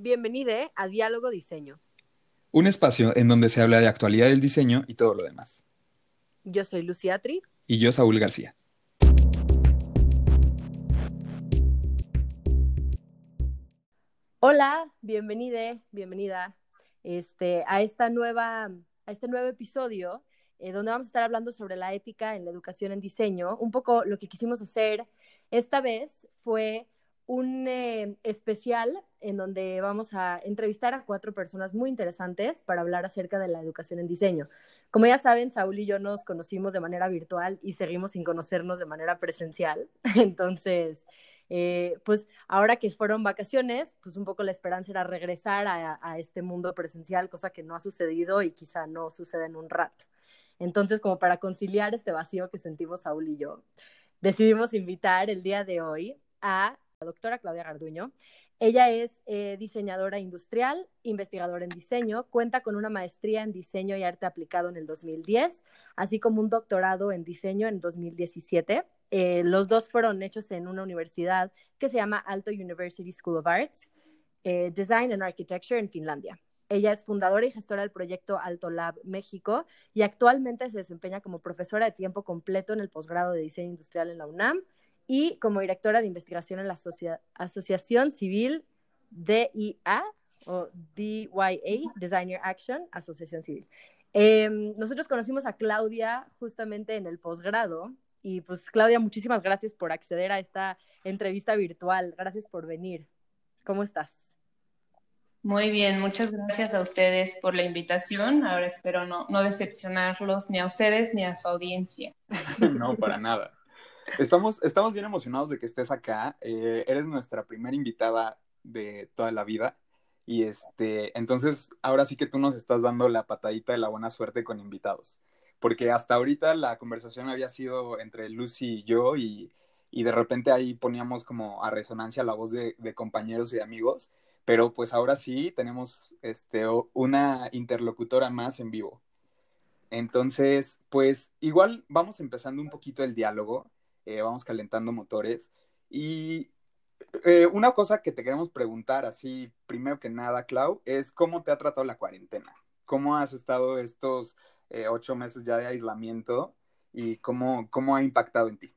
Bienvenide a Diálogo Diseño. Un espacio en donde se habla de actualidad del diseño y todo lo demás. Yo soy Lucía Tri. Y yo, Saúl García. Hola, bienvenide, bienvenida este, a, esta nueva, a este nuevo episodio eh, donde vamos a estar hablando sobre la ética en la educación en diseño. Un poco lo que quisimos hacer esta vez fue un eh, especial en donde vamos a entrevistar a cuatro personas muy interesantes para hablar acerca de la educación en diseño. Como ya saben, Saúl y yo nos conocimos de manera virtual y seguimos sin conocernos de manera presencial. Entonces, eh, pues ahora que fueron vacaciones, pues un poco la esperanza era regresar a, a este mundo presencial, cosa que no ha sucedido y quizá no suceda en un rato. Entonces, como para conciliar este vacío que sentimos Saúl y yo, decidimos invitar el día de hoy a la doctora Claudia Garduño. Ella es eh, diseñadora industrial, investigadora en diseño, cuenta con una maestría en diseño y arte aplicado en el 2010, así como un doctorado en diseño en 2017. Eh, los dos fueron hechos en una universidad que se llama Alto University School of Arts, eh, Design and Architecture en Finlandia. Ella es fundadora y gestora del proyecto Alto Lab México y actualmente se desempeña como profesora de tiempo completo en el posgrado de diseño industrial en la UNAM y como directora de investigación en la Asociación Civil DIA o DYA, Designer Action, Asociación Civil. Em, nosotros conocimos a Claudia justamente en el posgrado y pues Claudia, muchísimas gracias por acceder a esta entrevista virtual. Gracias por venir. ¿Cómo estás? Muy bien, muchas gracias a ustedes por la invitación. Ahora espero no, no decepcionarlos ni a ustedes ni a su audiencia. no, para nada. Estamos, estamos bien emocionados de que estés acá. Eh, eres nuestra primera invitada de toda la vida. Y este, entonces, ahora sí que tú nos estás dando la patadita de la buena suerte con invitados. Porque hasta ahorita la conversación había sido entre Lucy y yo, y, y de repente ahí poníamos como a resonancia la voz de, de, compañeros y de amigos. Pero pues ahora sí tenemos este, una interlocutora más en vivo. Entonces, pues igual vamos empezando un poquito el diálogo. Eh, vamos calentando motores. Y eh, una cosa que te queremos preguntar, así, primero que nada, Clau, es cómo te ha tratado la cuarentena. ¿Cómo has estado estos eh, ocho meses ya de aislamiento y cómo, cómo ha impactado en ti?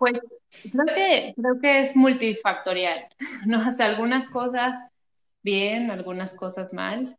Pues creo que, creo que es multifactorial, ¿no? hace algunas cosas bien, algunas cosas mal.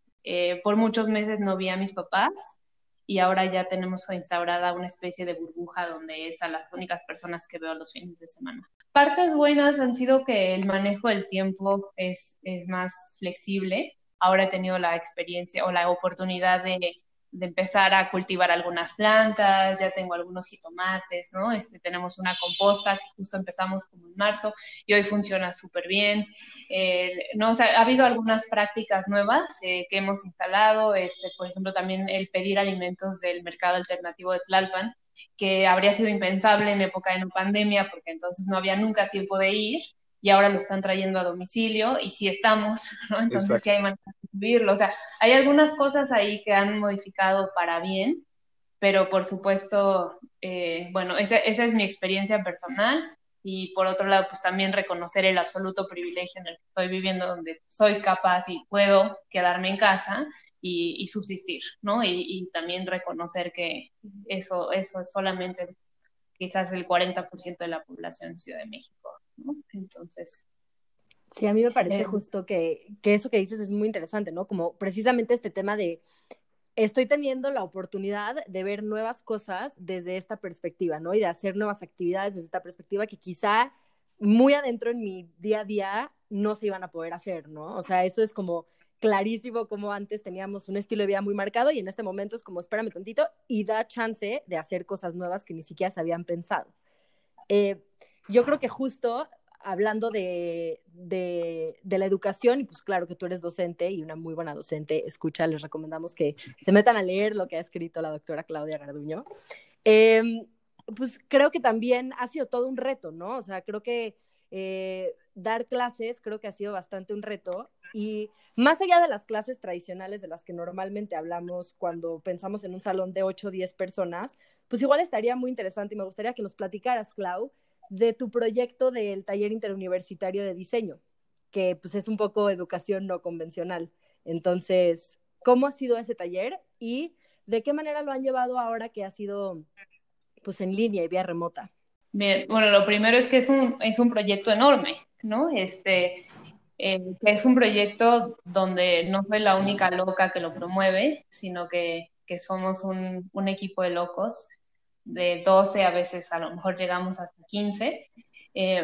por muchos meses no vi a mis papás, y ahora ya tenemos instaurada una especie de burbuja donde es a las únicas personas que veo los fines de semana. Partes buenas han sido que el manejo del tiempo es, es más flexible. Ahora he tenido la experiencia o la oportunidad de de empezar a cultivar algunas plantas, ya tengo algunos jitomates, ¿no? Este, tenemos una composta que justo empezamos como en marzo y hoy funciona súper bien. Eh, ¿no? O sea, ha habido algunas prácticas nuevas eh, que hemos instalado, este, por ejemplo, también el pedir alimentos del mercado alternativo de Tlalpan, que habría sido impensable en época de no pandemia, porque entonces no había nunca tiempo de ir y ahora lo están trayendo a domicilio y sí estamos, ¿no? Entonces sí hay manera vivirlo. O sea, hay algunas cosas ahí que han modificado para bien, pero por supuesto, eh, bueno, esa, esa, es mi experiencia personal y por otro lado, pues también reconocer el absoluto privilegio en el que estoy viviendo, donde soy capaz y puedo quedarme en casa y, y subsistir, ¿no? Y, también reconocer que eso, eso es solamente quizás el 40% de la población en Ciudad de México. Entonces. Sí, a mí me parece eh, justo que, que eso que dices es muy interesante, ¿no? Como precisamente este tema de estoy teniendo la oportunidad de ver nuevas cosas desde esta perspectiva, ¿no? Y de hacer nuevas actividades desde esta perspectiva que quizá muy adentro en mi día a día no se iban a poder hacer, ¿no? O sea, eso es como clarísimo como antes teníamos un estilo de vida muy marcado y en este momento es como espérame tantito y da chance de hacer cosas nuevas que ni siquiera se habían pensado. Eh, yo creo que justo hablando de, de, la educación, y pues claro que tú eres docente y una muy buena docente, escucha, les recomendamos que se metan a leer lo que ha escrito la doctora Claudia Garduño. Em, pues creo que también ha sido todo un reto, ¿no? O sea, creo que eh, dar clases creo que ha sido bastante un reto y más allá de las clases tradicionales de las que normalmente hablamos cuando pensamos en un salón de 8 o 10 personas, pues igual estaría muy interesante y me gustaría que nos platicaras, Clau, de tu proyecto del taller interuniversitario de diseño. que pues es un poco educación no convencional. Entonces, ¿cómo ha sido ese taller y de qué manera lo han llevado ahora que ha sido pues en línea y vía remota? Bien, bueno, lo primero es que es un, es un proyecto enorme, ¿no? Este, eh, es un proyecto donde no soy la única loca que lo promueve, sino que, que somos un, un, equipo de locos de 12, a veces a lo mejor llegamos hasta 15. Eh,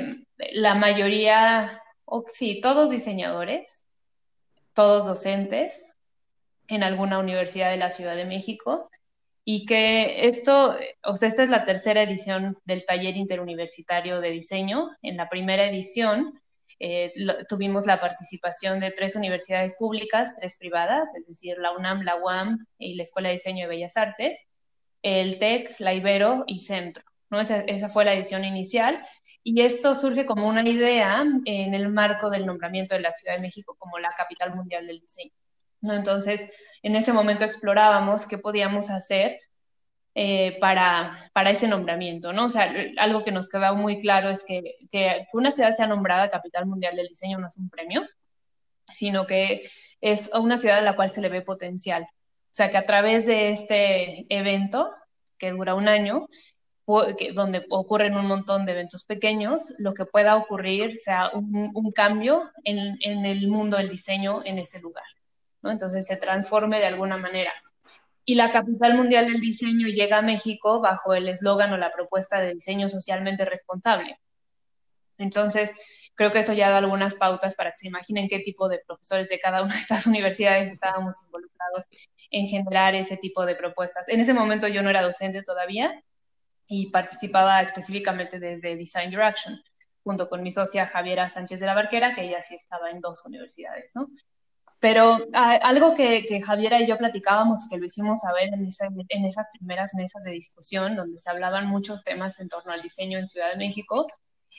la mayoría, o sí, todos diseñadores, todos docentes en alguna universidad de la Ciudad de México y que esto, o sea, esta es la tercera edición del taller interuniversitario de diseño. En la primera edición eh, tuvimos la participación de tres universidades públicas, tres privadas, es decir, la UNAM, la UAM y la Escuela de Diseño de Bellas Artes, el TEC, la Ibero y Centro. ¿no? Esa, fue la edición inicial y esto surge como una idea en el marco del nombramiento de la Ciudad de México como la capital mundial del diseño. ¿no? Entonces, en ese momento explorábamos qué podíamos hacer eh, para, para, ese nombramiento, ¿no? O sea, algo que nos quedó muy claro es que, que, una ciudad sea nombrada capital mundial del diseño no es un premio, sino que es una ciudad a la cual se le ve potencial. O sea, que a través de este evento, que dura un año, donde ocurren un montón de eventos pequeños, lo que pueda ocurrir sea un, cambio en, en, el mundo del diseño en ese lugar. ¿no? Entonces se transforme de alguna manera. Y la capital mundial del diseño llega a México bajo el eslogan o la propuesta de diseño socialmente responsable. Entonces, creo que eso ya da algunas pautas para que se imaginen qué tipo de profesores de cada una de estas universidades estábamos involucrados en generar ese tipo de propuestas. En ese momento yo no era docente todavía, y participaba específicamente desde Design Direction, junto con mi socia Javiera Sánchez de la Barquera, que ella sí estaba en dos universidades, ¿no? Pero a, algo que, que, Javiera y yo platicábamos y que lo hicimos saber en, esa, en esas primeras mesas de discusión, donde se hablaban muchos temas en torno al diseño en Ciudad de México,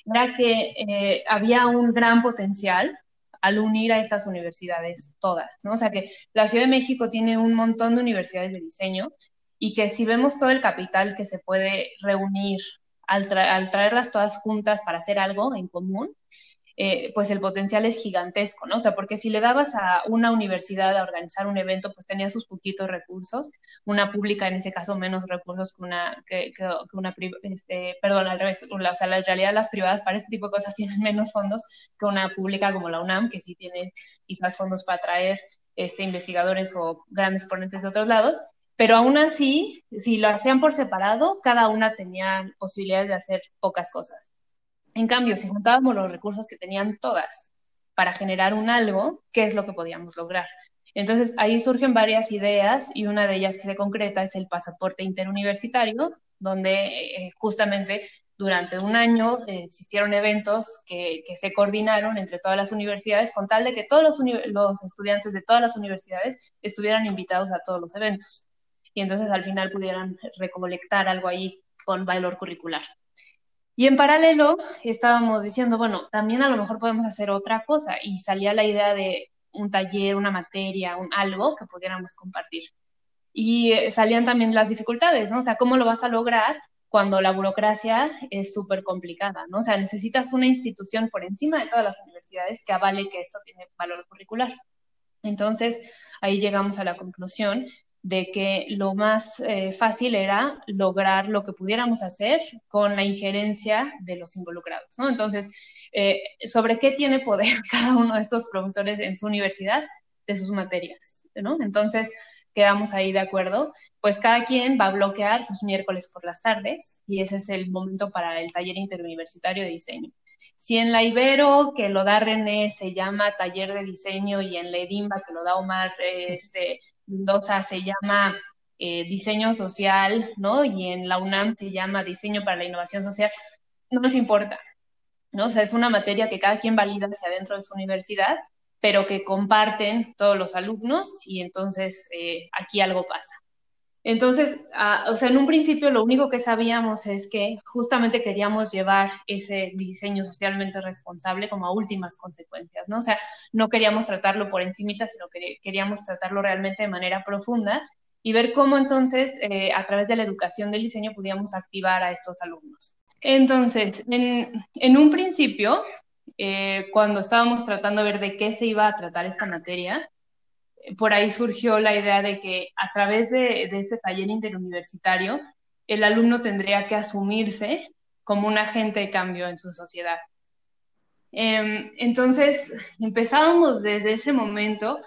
era que eh, había un gran potencial al unir a estas universidades todas, ¿no? O sea que la Ciudad de México tiene un montón de universidades de diseño y que si vemos todo el capital que se puede reunir al, al traerlas todas juntas para hacer algo en común, eh, pues el potencial es gigantesco, ¿no? O sea, porque si le dabas a una universidad a organizar un evento, pues tenía sus poquitos recursos, una pública en ese caso menos recursos que una, que, que, una este, perdón, al revés, o sea, en realidad las privadas para este tipo de cosas tienen menos fondos que una pública como la UNAM, que sí tiene quizás fondos para atraer este, investigadores o grandes ponentes de otros lados, pero aún así, si lo hacían por separado, cada una tenía posibilidades de hacer pocas cosas. En cambio, si juntábamos los recursos que tenían todas para generar un algo, ¿qué es lo que podíamos lograr? Entonces, ahí surgen varias ideas y una de ellas que se concreta es el pasaporte interuniversitario, donde eh, justamente durante un año eh, existieron eventos que, se coordinaron entre todas las universidades con tal de que todos los, los estudiantes de todas las universidades estuvieran invitados a todos los eventos y entonces al final pudieran recolectar algo ahí con valor curricular. Y en paralelo estábamos diciendo, bueno, también a lo mejor podemos hacer otra cosa y salía la idea de un taller, una materia, un algo que pudiéramos compartir. Y eh, salían también las dificultades, ¿no? O sea, ¿cómo lo vas a lograr cuando la burocracia es súper complicada, ¿no? O sea, necesitas una institución por encima de todas las universidades que avale que esto tiene valor curricular. Entonces, ahí llegamos a la conclusión de que lo más eh, fácil era lograr lo que pudiéramos hacer con la injerencia de los involucrados, ¿no? Entonces, eh, ¿sobre qué tiene poder cada uno de estos profesores en su universidad? De sus materias, ¿no? Entonces, quedamos ahí de acuerdo, pues cada quien va a bloquear sus miércoles por las tardes y ese es el momento para el taller interuniversitario de diseño. Si en la Ibero, que lo da René, se llama taller de diseño y en la Edimba, que lo da Omar, este, Mendoza se llama eh, diseño social, ¿no? Y en la UNAM se llama diseño para la innovación social, no nos importa, ¿no? O sea, es una materia que cada quien valida hacia dentro de su universidad, pero que comparten todos los alumnos y entonces eh, aquí algo pasa. Entonces, uh, o sea, en un principio lo único que sabíamos es que justamente queríamos llevar ese diseño socialmente responsable como a últimas consecuencias, ¿no? O sea, no queríamos tratarlo por encimita, sino que queríamos tratarlo realmente de manera profunda y ver cómo entonces eh, a través de la educación del diseño podíamos activar a estos alumnos. Entonces, en, en un principio, eh, cuando estábamos tratando de ver de qué se iba a tratar esta materia, por ahí surgió la idea de que a través de, este taller interuniversitario, el alumno tendría que asumirse como un agente de cambio en su sociedad. Em, entonces, empezábamos desde ese momento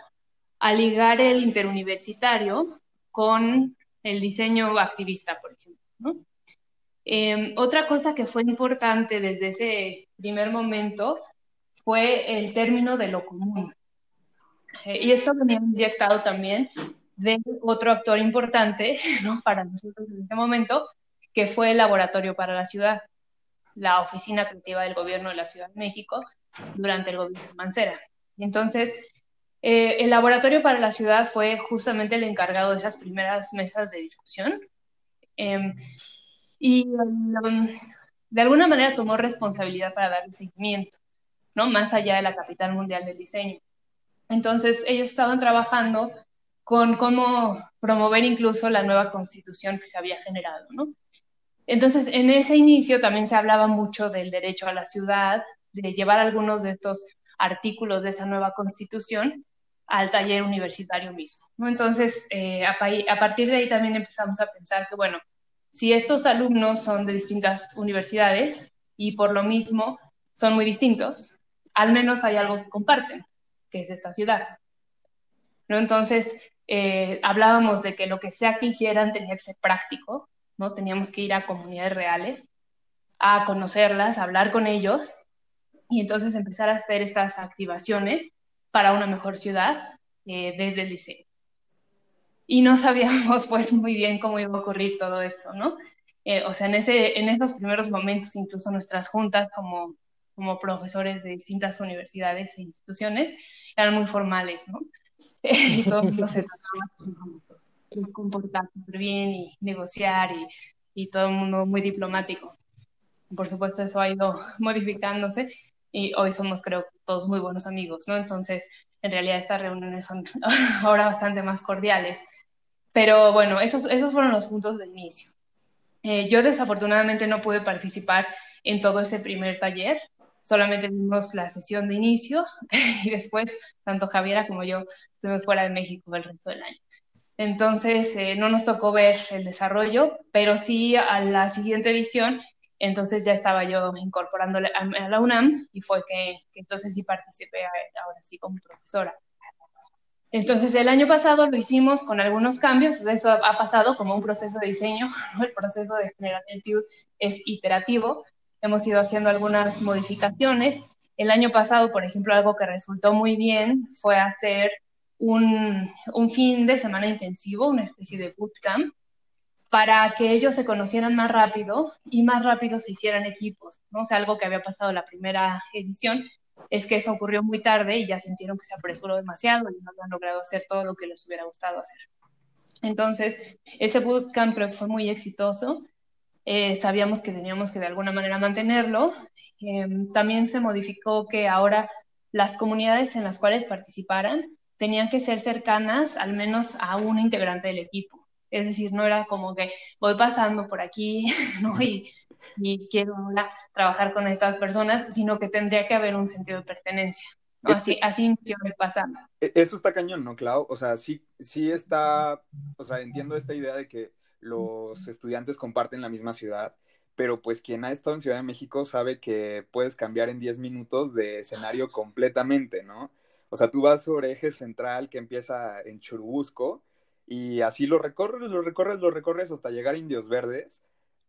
a ligar el interuniversitario con el diseño activista, por ejemplo. Em, otra cosa que fue importante desde ese primer momento fue el término de lo común. Y esto venía inyectado también de otro actor importante ¿no? para nosotros en este momento, que fue el Laboratorio para la Ciudad, la oficina creativa del gobierno de la Ciudad de México durante el gobierno de Mancera. Entonces, eh, el Laboratorio para la Ciudad fue justamente el encargado de esas primeras mesas de discusión. Em, y um, de alguna manera tomó responsabilidad para darle seguimiento, ¿no? Más allá de la capital mundial del diseño. Entonces, ellos estaban trabajando con cómo promover incluso la nueva constitución que se había generado, ¿no? Entonces, en ese inicio también se hablaba mucho del derecho a la ciudad, de llevar algunos de estos artículos de esa nueva constitución al taller universitario mismo. Entonces, eh, a, partir de ahí también empezamos a pensar que, bueno, si estos alumnos son de distintas universidades y por lo mismo son muy distintos, al menos hay algo que comparten que es esta ciudad. ¿No? Entonces, eh, hablábamos de que lo que sea que hicieran tenía que ser práctico, ¿no? Teníamos que ir a comunidades reales, a conocerlas, a hablar con ellos y entonces empezar a hacer estas activaciones para una mejor ciudad eh, desde el diseño. Y no sabíamos pues muy bien cómo iba a ocurrir todo esto, ¿no? Eh, o sea, en, ese, en esos primeros momentos, incluso nuestras juntas como, como profesores de distintas universidades e instituciones, eran muy formales, ¿no? y todo el mundo se trataba de comportar súper bien y negociar y, y todo el mundo muy diplomático. Por supuesto, eso ha ido modificándose y hoy somos, creo, todos muy buenos amigos, ¿no? Entonces, en realidad estas reuniones son ahora bastante más cordiales. Pero bueno, esos, esos fueron los puntos de inicio. Eh, yo desafortunadamente no pude participar en todo ese primer taller, solamente vimos la sesión de inicio y después tanto Javiera como yo estuvimos fuera de México el resto del año. Entonces eh, no nos tocó ver el desarrollo, pero sí a la siguiente edición, entonces ya estaba yo incorporándole a, la UNAM y fue que, entonces sí participé ahora sí como profesora. Entonces el año pasado lo hicimos con algunos cambios, eso ha pasado como un proceso de diseño, el proceso de generar el TUD es iterativo, hemos ido haciendo algunas modificaciones. El año pasado, por ejemplo, algo que resultó muy bien fue hacer un, fin de semana intensivo, una especie de bootcamp, para que ellos se conocieran más rápido y más rápido se hicieran equipos. ¿no? O algo que había pasado la primera edición es que eso ocurrió muy tarde y ya sintieron que se apresuró demasiado y no han logrado hacer todo lo que les hubiera gustado hacer. Entonces, ese bootcamp fue muy exitoso eh, sabíamos que teníamos que de alguna manera mantenerlo. Em, también se modificó que ahora las comunidades en las cuales participaran tenían que ser cercanas al menos a un integrante del equipo. Es decir, no era como que voy pasando por aquí ¿no? y, y quiero trabajar con estas personas, sino que tendría que haber un sentido de pertenencia. Así, así inició el eso está cañón, ¿no, Clau? O sea, sí, sí está, o sea, entiendo esta idea de que los estudiantes comparten la misma ciudad, pero pues quien ha estado en Ciudad de México sabe que puedes cambiar en 10 minutos de escenario completamente, ¿no? O sea, tú vas sobre eje central que empieza en Churubusco y así lo recorres, lo recorres, lo recorres hasta llegar a Indios Verdes,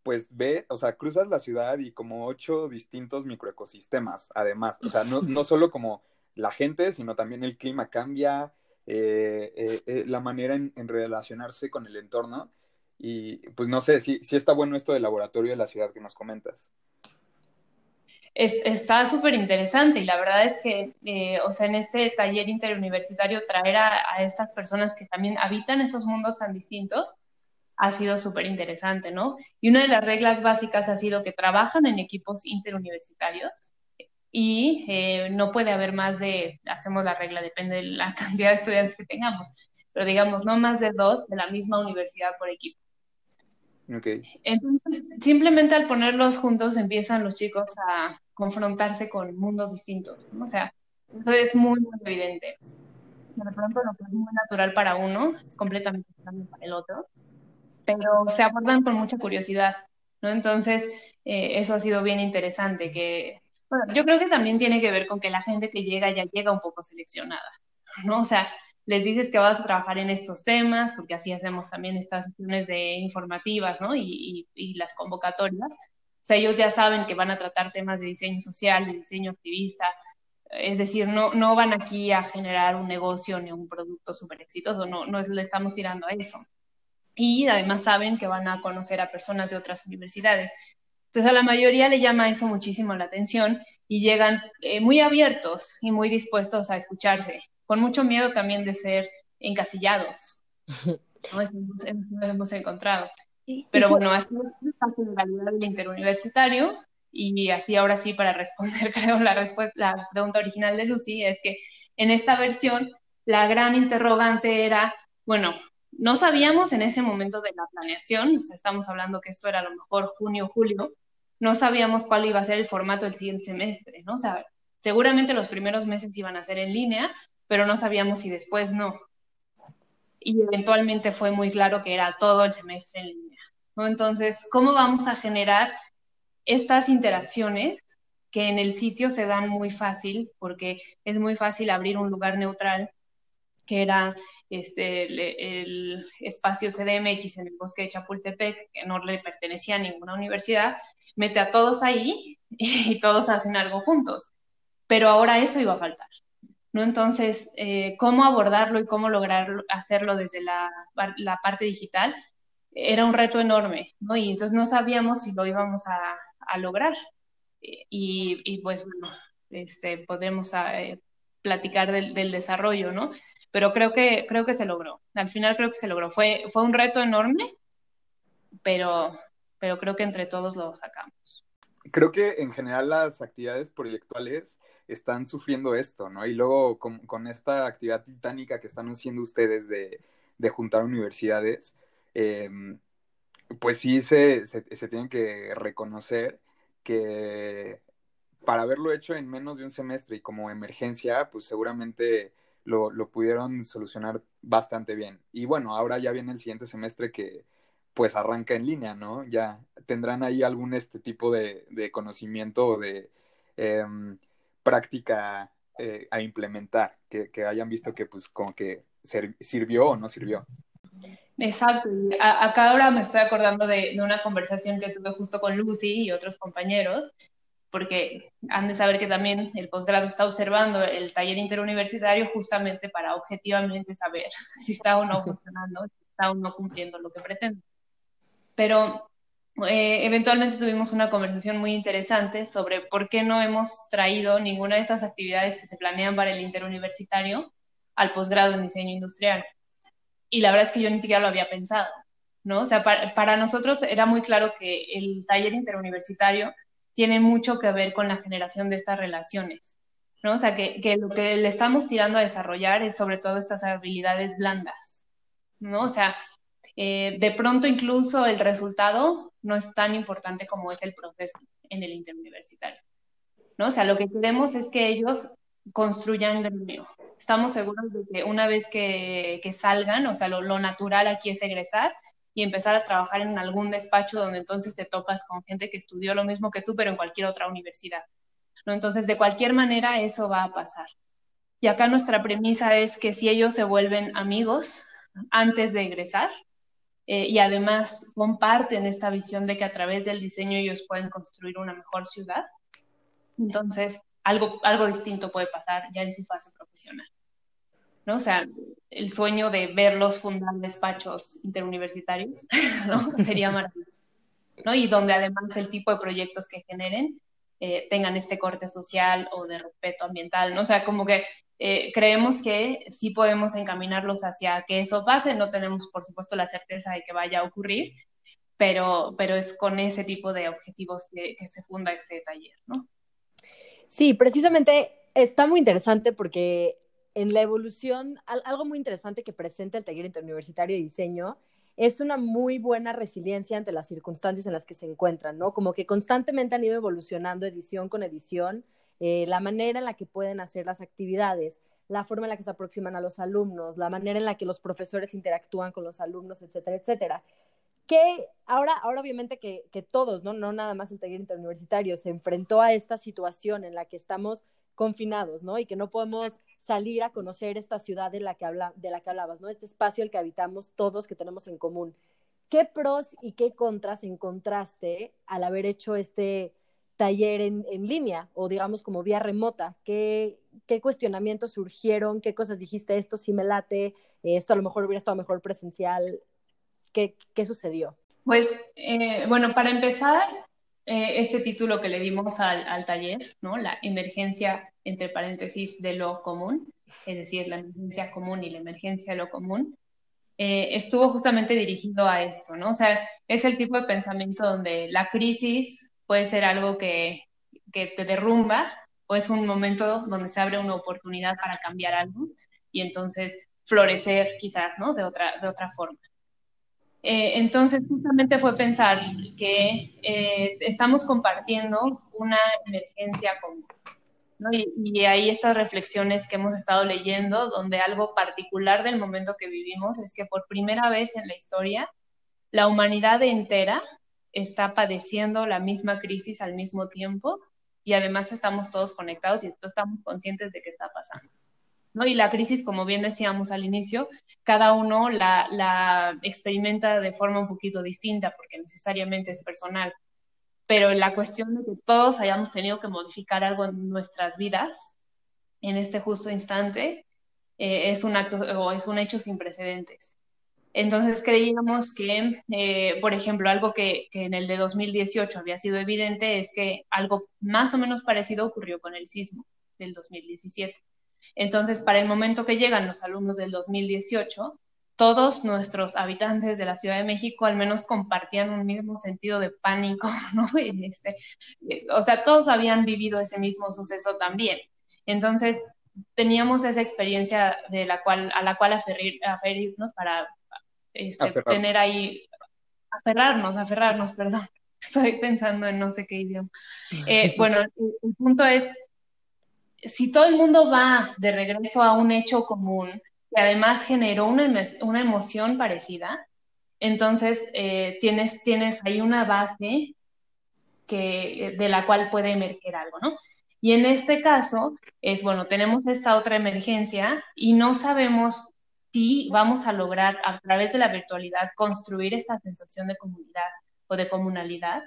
pues ve, o sea, cruzas la ciudad y como ocho distintos microecosistemas, además, o sea, no, no solo como la gente, sino también el clima cambia, eh, eh, eh, la manera en, en relacionarse con el entorno. Y pues no sé, si está bueno esto del laboratorio de la ciudad que nos comentas. está súper interesante y la verdad es que, eh, o sea, en este taller interuniversitario traer a, estas personas que también habitan esos mundos tan distintos ha sido súper interesante, ¿no? Y una de las reglas básicas ha sido que trabajan en equipos interuniversitarios y eh, no puede haber más de, hacemos la regla, depende de la cantidad de estudiantes que tengamos, pero digamos, no más de dos de la misma universidad por equipo. Okay. Entonces, simplemente al ponerlos juntos empiezan los chicos a confrontarse con mundos distintos, ¿no? O sea, eso es muy, muy evidente. De pronto lo que es muy natural para uno es completamente diferente para el otro, pero se abordan con mucha curiosidad, ¿no? Entonces, eh, eso ha sido bien interesante, que, bueno, yo creo que también tiene que ver con que la gente que llega ya llega un poco seleccionada, ¿no? O sea, les dices que vas a trabajar en estos temas, porque así hacemos también estas sesiones de informativas, ¿no? Y, las convocatorias. O sea, ellos ya saben que van a tratar temas de diseño social, de diseño activista. Es decir, no, no van aquí a generar un negocio ni un producto súper exitoso, no, no le estamos tirando a eso. Y además saben que van a conocer a personas de otras universidades. Entonces a la mayoría le llama eso muchísimo la atención y llegan eh, muy abiertos y muy dispuestos a escucharse con mucho miedo también de ser encasillados. ¿no? Eso hemos, encontrado. Pero bueno, así es la generalidad del interuniversitario y así ahora sí para responder creo la, respuesta, la pregunta original de Lucy es que en esta versión la gran interrogante era, bueno, no sabíamos en ese momento de la planeación, o sea, estamos hablando que esto era a lo mejor junio, julio, no sabíamos cuál iba a ser el formato del siguiente semestre, ¿no? O sea, seguramente los primeros meses iban a ser en línea, pero no sabíamos si después no. Y eventualmente fue muy claro que era todo el semestre en línea. Entonces, ¿cómo vamos a generar estas interacciones que en el sitio se dan muy fácil, porque es muy fácil abrir un lugar neutral, que era este, el, el, espacio CDMX en el bosque de Chapultepec, que no le pertenecía a ninguna universidad, mete a todos ahí y todos hacen algo juntos. Pero ahora eso iba a faltar. ¿No? Entonces, eh, cómo abordarlo y cómo lograr hacerlo desde la, parte digital era un reto enorme, ¿no? Y entonces no sabíamos si lo íbamos a, lograr. Y, y, pues bueno, este, podemos eh, platicar del, del, desarrollo, ¿no? Pero creo que, creo que se logró. Al final creo que se logró. Fue, fue un reto enorme, pero, pero creo que entre todos lo sacamos. Creo que en general las actividades proyectuales están sufriendo esto, ¿no? Y luego con, esta actividad titánica que están haciendo ustedes de, juntar universidades, em, pues sí se, se, tienen que reconocer que para haberlo hecho en menos de un semestre y como emergencia, pues seguramente lo, pudieron solucionar bastante bien. Y bueno, ahora ya viene el siguiente semestre que pues arranca en línea, ¿no? Ya tendrán ahí algún este tipo de, de conocimiento de... Em, práctica eh, a implementar, que, que, hayan visto que pues como que sirvió o no sirvió. Exacto. acá ahora me estoy acordando de, de, una conversación que tuve justo con Lucy y otros compañeros, porque han de saber que también el posgrado está observando el taller interuniversitario justamente para objetivamente saber si está o no funcionando, si está o no cumpliendo lo que pretende. Pero eh, eventualmente tuvimos una conversación muy interesante sobre por qué no hemos traído ninguna de estas actividades que se planean para el interuniversitario al posgrado en diseño industrial. Y la verdad es que yo ni siquiera lo había pensado, ¿no? O sea, para, nosotros era muy claro que el taller interuniversitario tiene mucho que ver con la generación de estas relaciones, ¿no? O sea, que, que lo que le estamos tirando a desarrollar es sobre todo estas habilidades blandas, ¿no? O sea, eh, de pronto incluso el resultado no es tan importante como es el proceso en el interuniversitario. ¿no? O sea, lo que queremos es que ellos construyan gremio. Estamos seguros de que una vez que, salgan, o sea, lo, lo, natural aquí es egresar y empezar a trabajar en algún despacho donde entonces te topas con gente que estudió lo mismo que tú, pero en cualquier otra universidad. ¿no? Entonces, de cualquier manera, eso va a pasar. Y acá nuestra premisa es que si ellos se vuelven amigos antes de egresar, eh, y además comparten esta visión de que a través del diseño ellos pueden construir una mejor ciudad. Entonces, algo, algo distinto puede pasar ya en su fase profesional. ¿no? O sea, el sueño de verlos fundar despachos interuniversitarios, ¿no? Sería maravilloso. ¿no? Y donde además el tipo de proyectos que generen eh, tengan este corte social o de respeto ambiental, ¿no? O sea, como que eh, creemos que sí podemos encaminarlos hacia que eso pase, no tenemos por supuesto la certeza de que vaya a ocurrir, pero, pero es con ese tipo de objetivos que, se funda este taller, ¿no? Sí, precisamente está muy interesante porque en la evolución, algo muy interesante que presenta el taller interuniversitario de diseño es una muy buena resiliencia ante las circunstancias en las que se encuentran, ¿no? Como que constantemente han ido evolucionando edición con edición, eh, la manera en la que pueden hacer las actividades, la forma en la que se aproximan a los alumnos, la manera en la que los profesores interactúan con los alumnos, etcétera, etcétera. Que ahora, ahora obviamente que, que todos, ¿no? no nada más el taller interuniversitario, se enfrentó a esta situación en la que estamos confinados, ¿no? Y que no podemos salir a conocer esta ciudad de la que, habla, de la que hablabas, ¿no? Este espacio al que habitamos todos, que tenemos en común. ¿Qué pros y qué contras encontraste al haber hecho este taller en, en línea o digamos como vía remota? ¿Qué, ¿Qué, cuestionamientos surgieron? ¿Qué cosas dijiste? Esto sí me late, esto a lo mejor hubiera estado mejor presencial. ¿Qué, qué sucedió? Pues, eh, bueno, para empezar, eh, este título que le dimos al, al, taller, ¿no? La emergencia, entre paréntesis, de lo común, es decir, la emergencia común y la emergencia de lo común, eh, estuvo justamente dirigido a esto, ¿no? O sea, es el tipo de pensamiento donde la crisis puede ser algo que, te derrumba o es un momento donde se abre una oportunidad para cambiar algo y entonces florecer quizás, ¿no? De otra forma. Eh, entonces, justamente fue pensar que eh, estamos compartiendo una emergencia común. Y, y, ahí estas reflexiones que hemos estado leyendo, donde algo particular del momento que vivimos es que por primera vez en la historia, la humanidad entera está padeciendo la misma crisis al mismo tiempo y además estamos todos conectados y estamos conscientes de qué está pasando. ¿No? Y la crisis, como bien decíamos al inicio, cada uno la, experimenta de forma un poquito distinta porque necesariamente es personal. Pero la cuestión de que todos hayamos tenido que modificar algo en nuestras vidas en este justo instante eh, es un acto o es un hecho sin precedentes. Entonces creíamos que, eh, por ejemplo, algo que, en el de 2018 había sido evidente es que algo más o menos parecido ocurrió con el sismo del 2017. Entonces, para el momento que llegan los alumnos del 2018, todos nuestros habitantes de la Ciudad de México al menos compartían un mismo sentido de pánico, ¿no? Este, o sea, todos habían vivido ese mismo suceso también. Entonces, teníamos esa experiencia de la cual, a la cual aferrir, aferirnos para este, tener ahí, aferrarnos, aferrarnos, perdón. Estoy pensando en no sé qué idioma. Eh, bueno, el punto es si todo el mundo va de regreso a un hecho común que además generó una, emoción parecida, entonces eh, tienes, ahí una base que, de la cual puede emerger algo, ¿no? Y en este caso es, bueno, tenemos esta otra emergencia y no sabemos si vamos a lograr a través de la virtualidad construir esta sensación de comunidad o de comunalidad,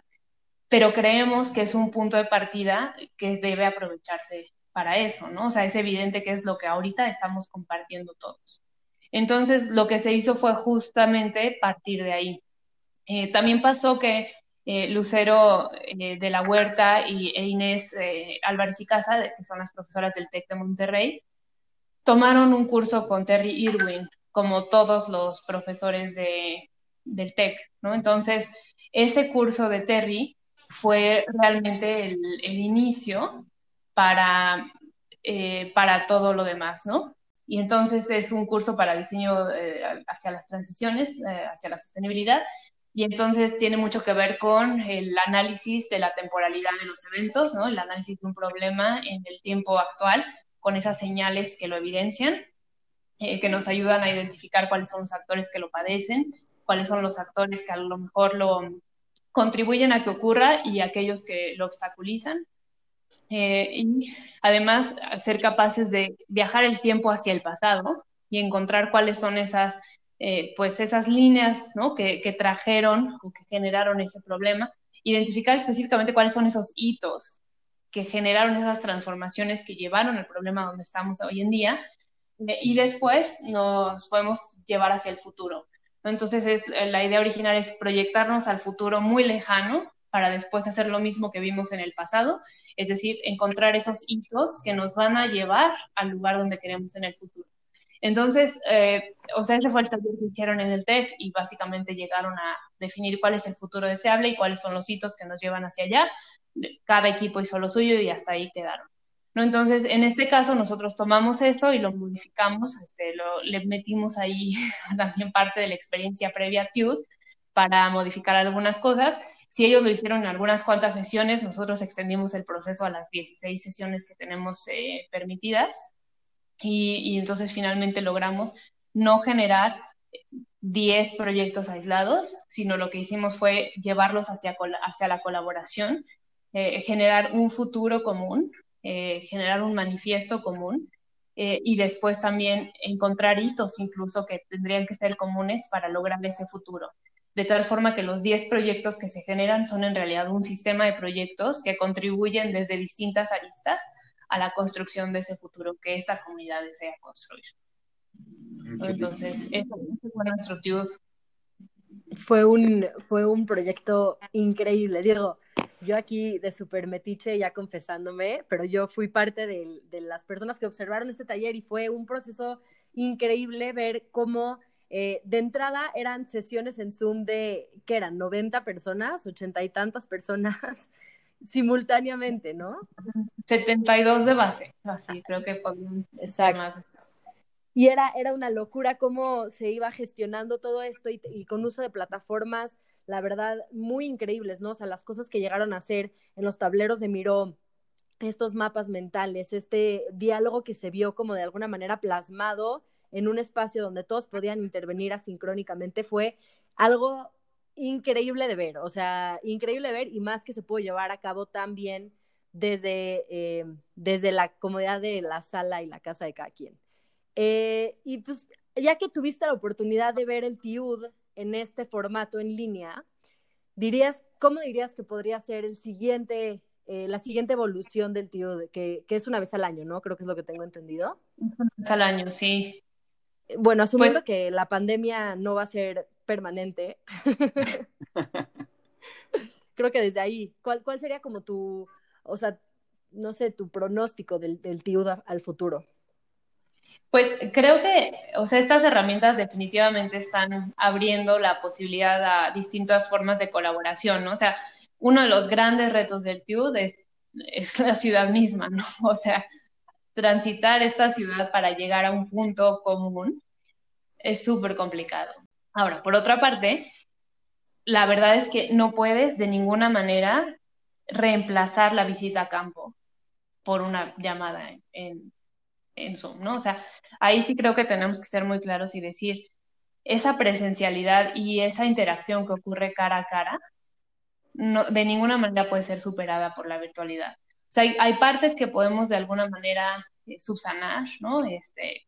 pero creemos que es un punto de partida que debe aprovecharse para eso, ¿no? O sea, es evidente que es lo que ahorita estamos compartiendo todos. Entonces, lo que se hizo fue justamente partir de ahí. Eh, también pasó que eh, Lucero eh, de la Huerta y, e Inés Álvarez y Casa, que son las profesoras del TEC de Monterrey, tomaron un curso con Terry Irwin, como todos los profesores de, del TEC, ¿no? Entonces, ese curso de Terry fue realmente el inicio para, eh, para todo lo demás, ¿no? Y entonces es un curso para diseño eh, hacia las transiciones, eh, hacia la sostenibilidad, y entonces tiene mucho que ver con el análisis de la temporalidad de los eventos, ¿no? El análisis de un problema en el tiempo actual, con esas señales que lo evidencian, eh, que nos ayudan a identificar cuáles son los actores que lo padecen, cuáles son los actores que a lo mejor lo contribuyen a que ocurra y aquellos que lo obstaculizan. Eh, y además ser capaces de viajar el tiempo hacia el pasado y encontrar cuáles son esas, eh, pues esas líneas ¿no? que, que, trajeron o que generaron ese problema, identificar específicamente cuáles son esos hitos que generaron esas transformaciones que llevaron el problema donde estamos hoy en día eh, y después nos podemos llevar hacia el futuro. Entonces es, la idea original es proyectarnos al futuro muy lejano para después hacer lo mismo que vimos en el pasado, es decir, encontrar esos hitos que nos van a llevar al lugar donde queremos en el futuro. Entonces, eh, o sea, ese fue el taller que hicieron en el TEC y básicamente llegaron a definir cuál es el futuro deseable y cuáles son los hitos que nos llevan hacia allá. Cada equipo hizo lo suyo y hasta ahí quedaron. ¿no? Entonces, en este caso, nosotros tomamos eso y lo modificamos, este, lo, le metimos ahí también parte de la experiencia previa a TUD para modificar algunas cosas. Si ellos lo hicieron en algunas cuantas sesiones, nosotros extendimos el proceso a las 16 sesiones que tenemos eh, permitidas y, entonces finalmente logramos no generar 10 proyectos aislados, sino lo que hicimos fue llevarlos hacia, hacia la colaboración, eh, generar un futuro común, eh, generar un manifiesto común eh, y después también encontrar hitos incluso que tendrían que ser comunes para lograr ese futuro. De tal forma que los 10 proyectos que se generan son en realidad un sistema de proyectos que contribuyen desde distintas aristas a la construcción de ese futuro que esta comunidad desea construir. Entonces, eso, fue nuestro Fue un, fue un proyecto increíble. Diego, yo aquí de super metiche ya confesándome, pero yo fui parte de, de, las personas que observaron este taller y fue un proceso increíble ver cómo eh, de entrada eran sesiones en Zoom de, ¿qué eran? 90 personas, ochenta y tantas personas simultáneamente, ¿no? 72 de base, así creo que Exacto. más. Y era, era una locura cómo se iba gestionando todo esto y, con uso de plataformas, la verdad, muy increíbles, ¿no? O sea, las cosas que llegaron a hacer en los tableros de Miró, estos mapas mentales, este diálogo que se vio como de alguna manera plasmado en un espacio donde todos podían intervenir asincrónicamente, fue algo increíble de ver, o sea, increíble de ver y más que se pudo llevar a cabo también desde, eh, desde la comodidad de la sala y la casa de cada quien. Eh, y pues, ya que tuviste la oportunidad de ver el TIUD en este formato en línea, dirías, ¿cómo dirías que podría ser el siguiente, eh, la siguiente evolución del TIUD, que, que, es una vez al año, ¿no? Creo que es lo que tengo entendido. Una vez al año, sí. Bueno, asumiendo pues que la pandemia no va a ser permanente, creo que desde ahí, ¿cuál, ¿cuál sería como tu, o sea, no sé, tu pronóstico del, del TIUD al futuro? Pues creo que, o sea, estas herramientas definitivamente están abriendo la posibilidad a distintas formas de colaboración, ¿no? O sea, uno de los grandes retos del TUD es, es la ciudad misma, ¿no? O sea, transitar esta ciudad para llegar a un punto común es súper complicado. Ahora, por otra parte, la verdad es que no puedes de ninguna manera reemplazar la visita a campo por una llamada en, Zoom, ¿no? O sea, ahí sí creo que tenemos que ser muy claros y decir, esa presencialidad y esa interacción que ocurre cara a cara, no, de ninguna manera puede ser superada por la virtualidad. O sea, hay, partes que podemos de alguna manera eh, subsanar, ¿no? Este,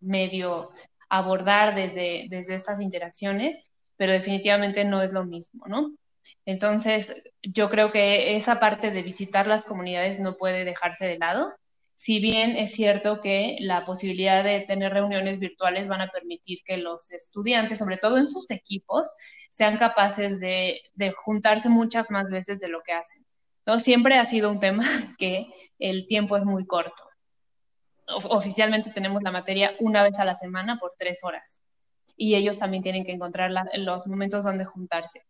medio abordar desde, desde estas interacciones, pero definitivamente no es lo mismo, ¿no? Entonces, yo creo que esa parte de visitar las comunidades no puede dejarse de lado si bien es cierto que la posibilidad de tener reuniones virtuales van a permitir que los estudiantes, sobre todo en sus equipos, sean capaces de, juntarse muchas más veces de lo que hacen. ¿No? Siempre ha sido un tema que el tiempo es muy corto. Oficialmente tenemos la materia una vez a la semana por tres horas y ellos también tienen que encontrar los momentos donde juntarse.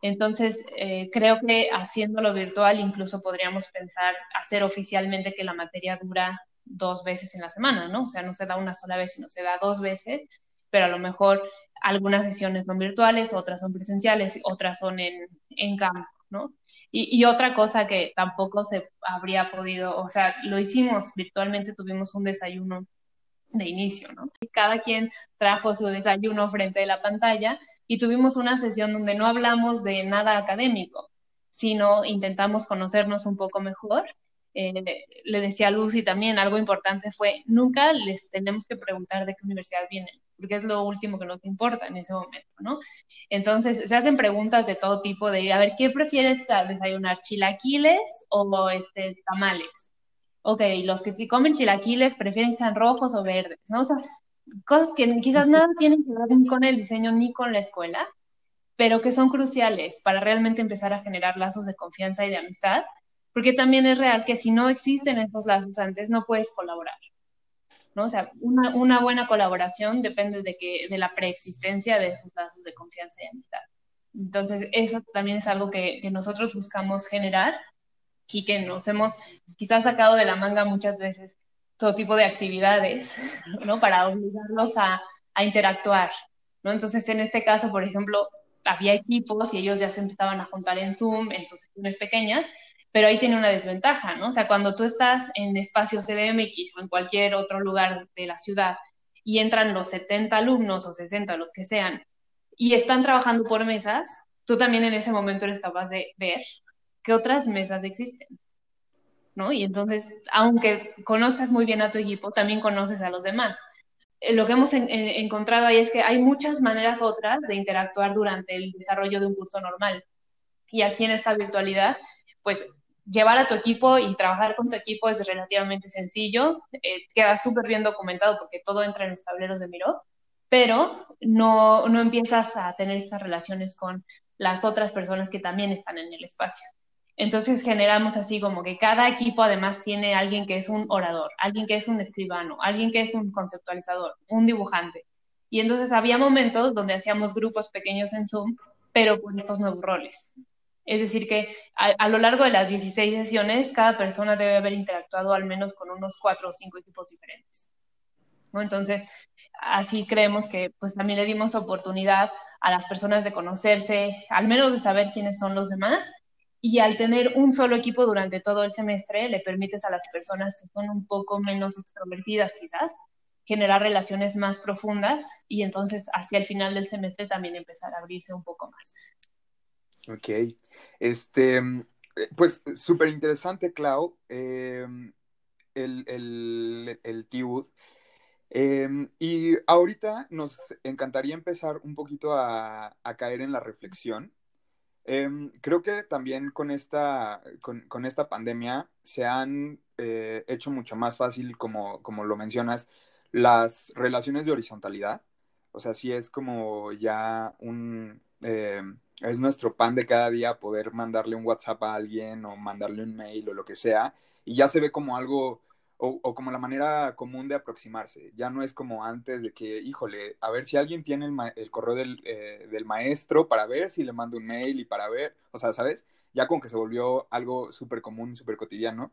Entonces, eh, creo que haciéndolo virtual incluso podríamos pensar hacer oficialmente que la materia dura dos veces en la semana, ¿no? O sea, no se da una sola vez, sino se da dos veces, pero a lo mejor algunas sesiones son virtuales, otras son presenciales, otras son en, en campo, ¿no? Y, otra cosa que tampoco se habría podido, o sea, lo hicimos virtualmente, tuvimos un desayuno de inicio, ¿no? Cada quien trajo su desayuno frente a la pantalla y tuvimos una sesión donde no hablamos de nada académico, sino intentamos conocernos un poco mejor. Eh, le decía a Lucy también, algo importante fue, nunca les tenemos que preguntar de qué universidad vienen, porque es lo último que nos importa en ese momento, ¿no? Entonces, se hacen preguntas de todo tipo, de, a ver, ¿qué prefieres desayunar, chilaquiles o este, tamales? ok, los que comen chilaquiles prefieren que sean rojos o verdes, ¿no? O sea, cosas que quizás nada tienen que ver ni con el diseño ni con la escuela, pero que son cruciales para realmente empezar a generar lazos de confianza y de amistad, porque también es real que si no existen esos lazos antes, no puedes colaborar. ¿No? O sea, una, una buena colaboración depende de, que, de la preexistencia de esos lazos de confianza y amistad. Entonces, eso también es algo que, nosotros buscamos generar y que nos hemos quizás sacado de la manga muchas veces todo tipo de actividades, ¿no? Para obligarlos a, interactuar. Entonces, en este caso, por ejemplo, había equipos y ellos ya se empezaban a juntar en Zoom, en sus sesiones pequeñas, pero ahí tiene una desventaja, ¿no? O sea, cuando tú estás en espacio CDMX o en cualquier otro lugar de la ciudad y entran los 70 alumnos o 60, los que sean, y están trabajando por mesas, tú también en ese momento eres capaz de ver qué otras mesas existen. ¿no? Y entonces, aunque conozcas muy bien a tu equipo, también conoces a los demás. Eh, lo que hemos encontrado ahí es que hay muchas maneras otras de interactuar durante el desarrollo de un curso normal. Y aquí en esta virtualidad, pues llevar a tu equipo y trabajar con tu equipo es relativamente sencillo, eh, queda súper bien documentado porque todo entra en los tableros de Miro, pero no, no empiezas a tener estas relaciones con las otras personas que también están en el espacio. Entonces generamos así como que cada equipo además tiene alguien que es un orador, alguien que es un escribano, alguien que es un conceptualizador, un dibujante. Y entonces había momentos donde hacíamos grupos pequeños en Zoom, pero con estos nuevos roles. Es decir, que a, lo largo de las 16 sesiones, cada persona debe haber interactuado al menos con unos cuatro o cinco equipos diferentes. Entonces, así creemos que pues también le dimos oportunidad a las personas de conocerse, al menos de saber quiénes son los demás y al tener un solo equipo durante todo el semestre, le permites a las personas que son un poco menos extrovertidas quizás generar relaciones más profundas y entonces hacia el final del semestre también empezar a abrirse un poco más. Ok, este, pues súper interesante, Clau, eh, el, el, el em, y ahorita nos encantaría empezar un poquito a, a caer en la reflexión Em, creo que también con esta, con, esta pandemia se han eh, hecho mucho más fácil, como, como lo mencionas, las relaciones de horizontalidad. O sea, sí es como ya un, eh, es nuestro pan de cada día poder mandarle un WhatsApp a alguien o mandarle un mail o lo que sea. Y ya se ve como algo o, como la manera común de aproximarse. Ya no es como antes de que, híjole, a ver si alguien tiene el, correo eh, del, maestro para ver si le mando un mail y para ver, o sea, ¿sabes? Ya como que se volvió algo súper común, súper cotidiano.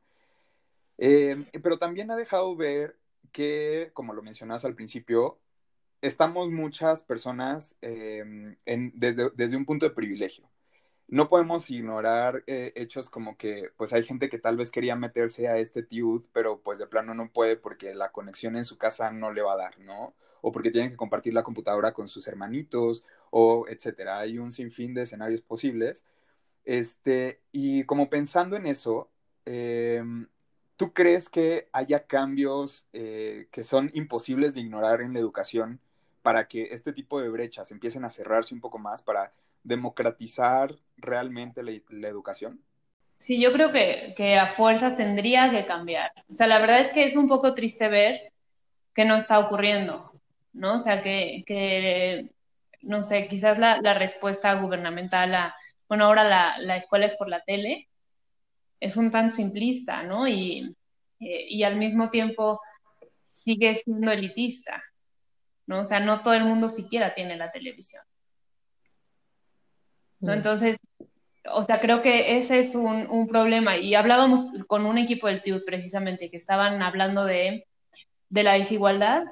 Eh, pero también ha dejado ver que, como lo mencionas al principio, estamos muchas personas eh, desde, desde un punto de privilegio no podemos ignorar eh, hechos como que pues hay gente que tal vez quería meterse a este TIUD, pero pues de plano no puede porque la conexión en su casa no le va a dar, ¿no? O porque tienen que compartir la computadora con sus hermanitos, o etcétera. Hay un sinfín de escenarios posibles. Este, y como pensando en eso, em, ¿tú crees que haya cambios eh, que son imposibles de ignorar en la educación para que este tipo de brechas empiecen a cerrarse un poco más, para democratizar realmente la, educación? Sí, yo creo que, a fuerzas tendría que cambiar. O sea, la verdad es que es un poco triste ver que no está ocurriendo, ¿no? O sea, que, que no sé, quizás la, la, respuesta gubernamental a, bueno, ahora la, la, escuela es por la tele, es un tan simplista, ¿no? Y, eh, y al mismo tiempo sigue siendo elitista, ¿no? O sea, no todo el mundo siquiera tiene la televisión. ¿no? Entonces, o sea, creo que ese es un, un, problema. Y hablábamos con un equipo del TIUD precisamente, que estaban hablando de, de la desigualdad,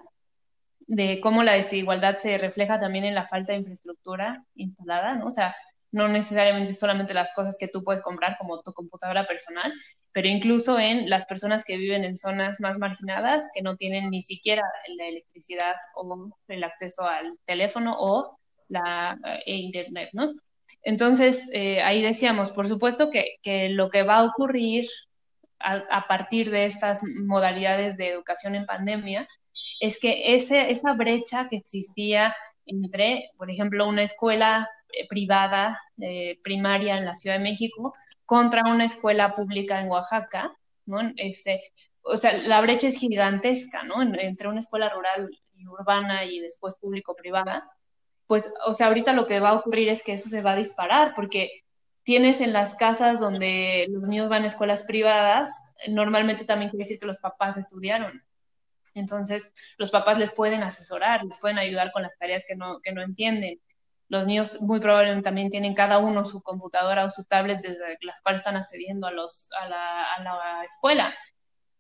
de cómo la desigualdad se refleja también en la falta de infraestructura instalada, ¿no? O sea, no necesariamente solamente las cosas que tú puedes comprar como tu computadora personal, pero incluso en las personas que viven en zonas más marginadas que no tienen ni siquiera la electricidad o el acceso al teléfono o la e internet, ¿no? Entonces, eh, ahí decíamos, por supuesto que, que, lo que va a ocurrir a, a, partir de estas modalidades de educación en pandemia es que ese, esa brecha que existía entre, por ejemplo, una escuela eh, privada primaria en la Ciudad de México contra una escuela pública en Oaxaca, ¿no? Este, o sea, la brecha es gigantesca, ¿no? Entre una escuela rural y urbana y después público-privada pues, o sea, ahorita lo que va a ocurrir es que eso se va a disparar, porque tienes en las casas donde los niños van a escuelas privadas, normalmente también quiere decir que los papás estudiaron. Entonces, los papás les pueden asesorar, les pueden ayudar con las tareas que no, que no entienden. Los niños muy probablemente también tienen cada uno su computadora o su tablet desde las cuales están accediendo a, la, escuela.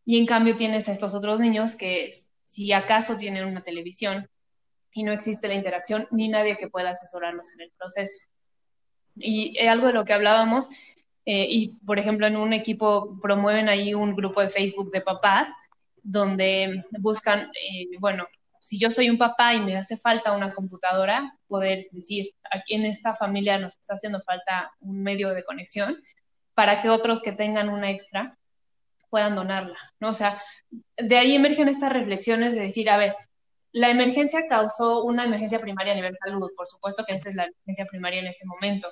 Y en cambio tienes a estos otros niños que si acaso tienen una televisión y no existe la interacción ni nadie que pueda asesorarlos en el proceso. Y algo de lo que hablábamos, eh, y por ejemplo en un equipo promueven ahí un grupo de Facebook de papás donde buscan, eh, bueno, si yo soy un papá y me hace falta una computadora, poder decir, aquí en esta familia nos está haciendo falta un medio de conexión para que otros que tengan una extra puedan donarla, ¿no? O sea, de ahí emergen estas reflexiones de decir, a ver, la emergencia causó una emergencia primaria a nivel salud, por supuesto que esa es la emergencia primaria en este momento,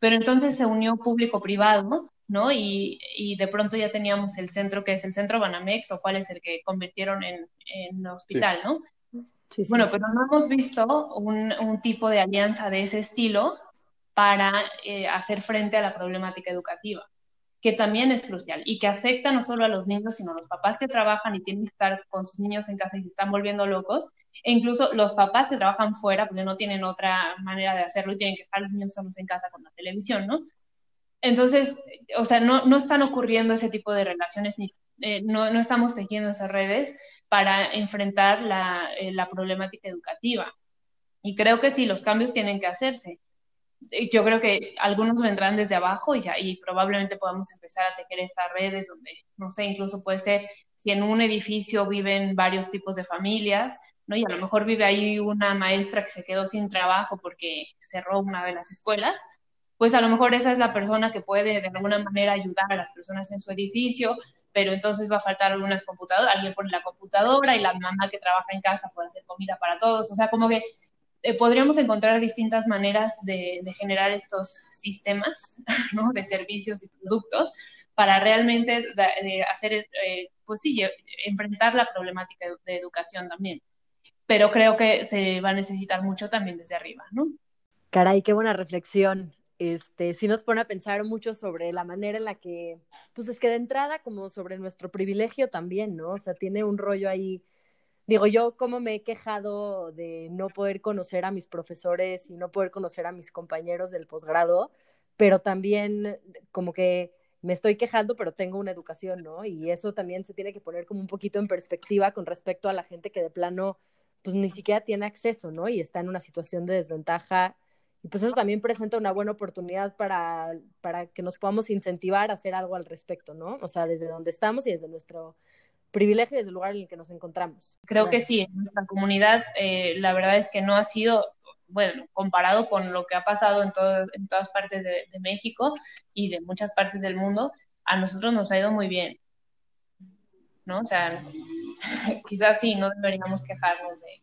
pero entonces se unió público-privado, ¿no? Y, y, de pronto ya teníamos el centro que es el centro Banamex o cuál es el que convirtieron en, en hospital, ¿no? Bueno, pero no hemos visto un, tipo de alianza de ese estilo para eh, hacer frente a la problemática educativa, que también es crucial y que afecta no solo a los niños, sino a los papás que trabajan y tienen que estar con sus niños en casa y se están volviendo locos, e incluso los papás que trabajan fuera porque no tienen otra manera de hacerlo y tienen que dejar a los niños solos en casa con la televisión, ¿no? Entonces, o sea, no, no están ocurriendo ese tipo de relaciones, ni, eh, no, no estamos tejiendo esas redes para enfrentar la, eh, la, problemática educativa. Y creo que sí, los cambios tienen que hacerse. Yo creo que algunos vendrán desde abajo y, ya, y probablemente podamos empezar a tejer estas redes donde, no sé, incluso puede ser si en un edificio viven varios tipos de familias, ¿no? Y a lo mejor vive ahí una maestra que se quedó sin trabajo porque cerró una de las escuelas, pues a lo mejor esa es la persona que puede de alguna manera ayudar a las personas en su edificio, pero entonces va a faltar algunas computadoras, alguien pone la computadora y la mamá que trabaja en casa puede hacer comida para todos, o sea, como que eh, podríamos encontrar distintas maneras de, generar estos sistemas, ¿no? De servicios y productos para realmente de hacer, eh, pues sí, enfrentar la problemática de, de educación también. Pero creo que se va a necesitar mucho también desde arriba, ¿no? Caray, qué buena reflexión este, sí nos pone a pensar mucho sobre la manera en la que, pues es que de entrada como sobre nuestro privilegio también, ¿no? O sea, tiene un rollo ahí, digo yo, como me he quejado de no poder conocer a mis profesores y no poder conocer a mis compañeros del posgrado, pero también como que me estoy quejando, pero tengo una educación, ¿no? Y eso también se tiene que poner como un poquito en perspectiva con respecto a la gente que de plano, pues ni siquiera tiene acceso, ¿no? Y está en una situación de desventaja y pues eso también presenta una buena oportunidad para, para que nos podamos incentivar a hacer algo al respecto, ¿no? O sea, desde donde estamos y desde nuestro privilegio y desde el lugar en el que nos encontramos. Creo que sí, en nuestra comunidad eh, la verdad es que no ha sido, bueno, comparado con lo que ha pasado en, todo, en todas partes de, de, México y de muchas partes del mundo, a nosotros nos ha ido muy bien, ¿no? O sea, quizás sí, no deberíamos quejarnos de,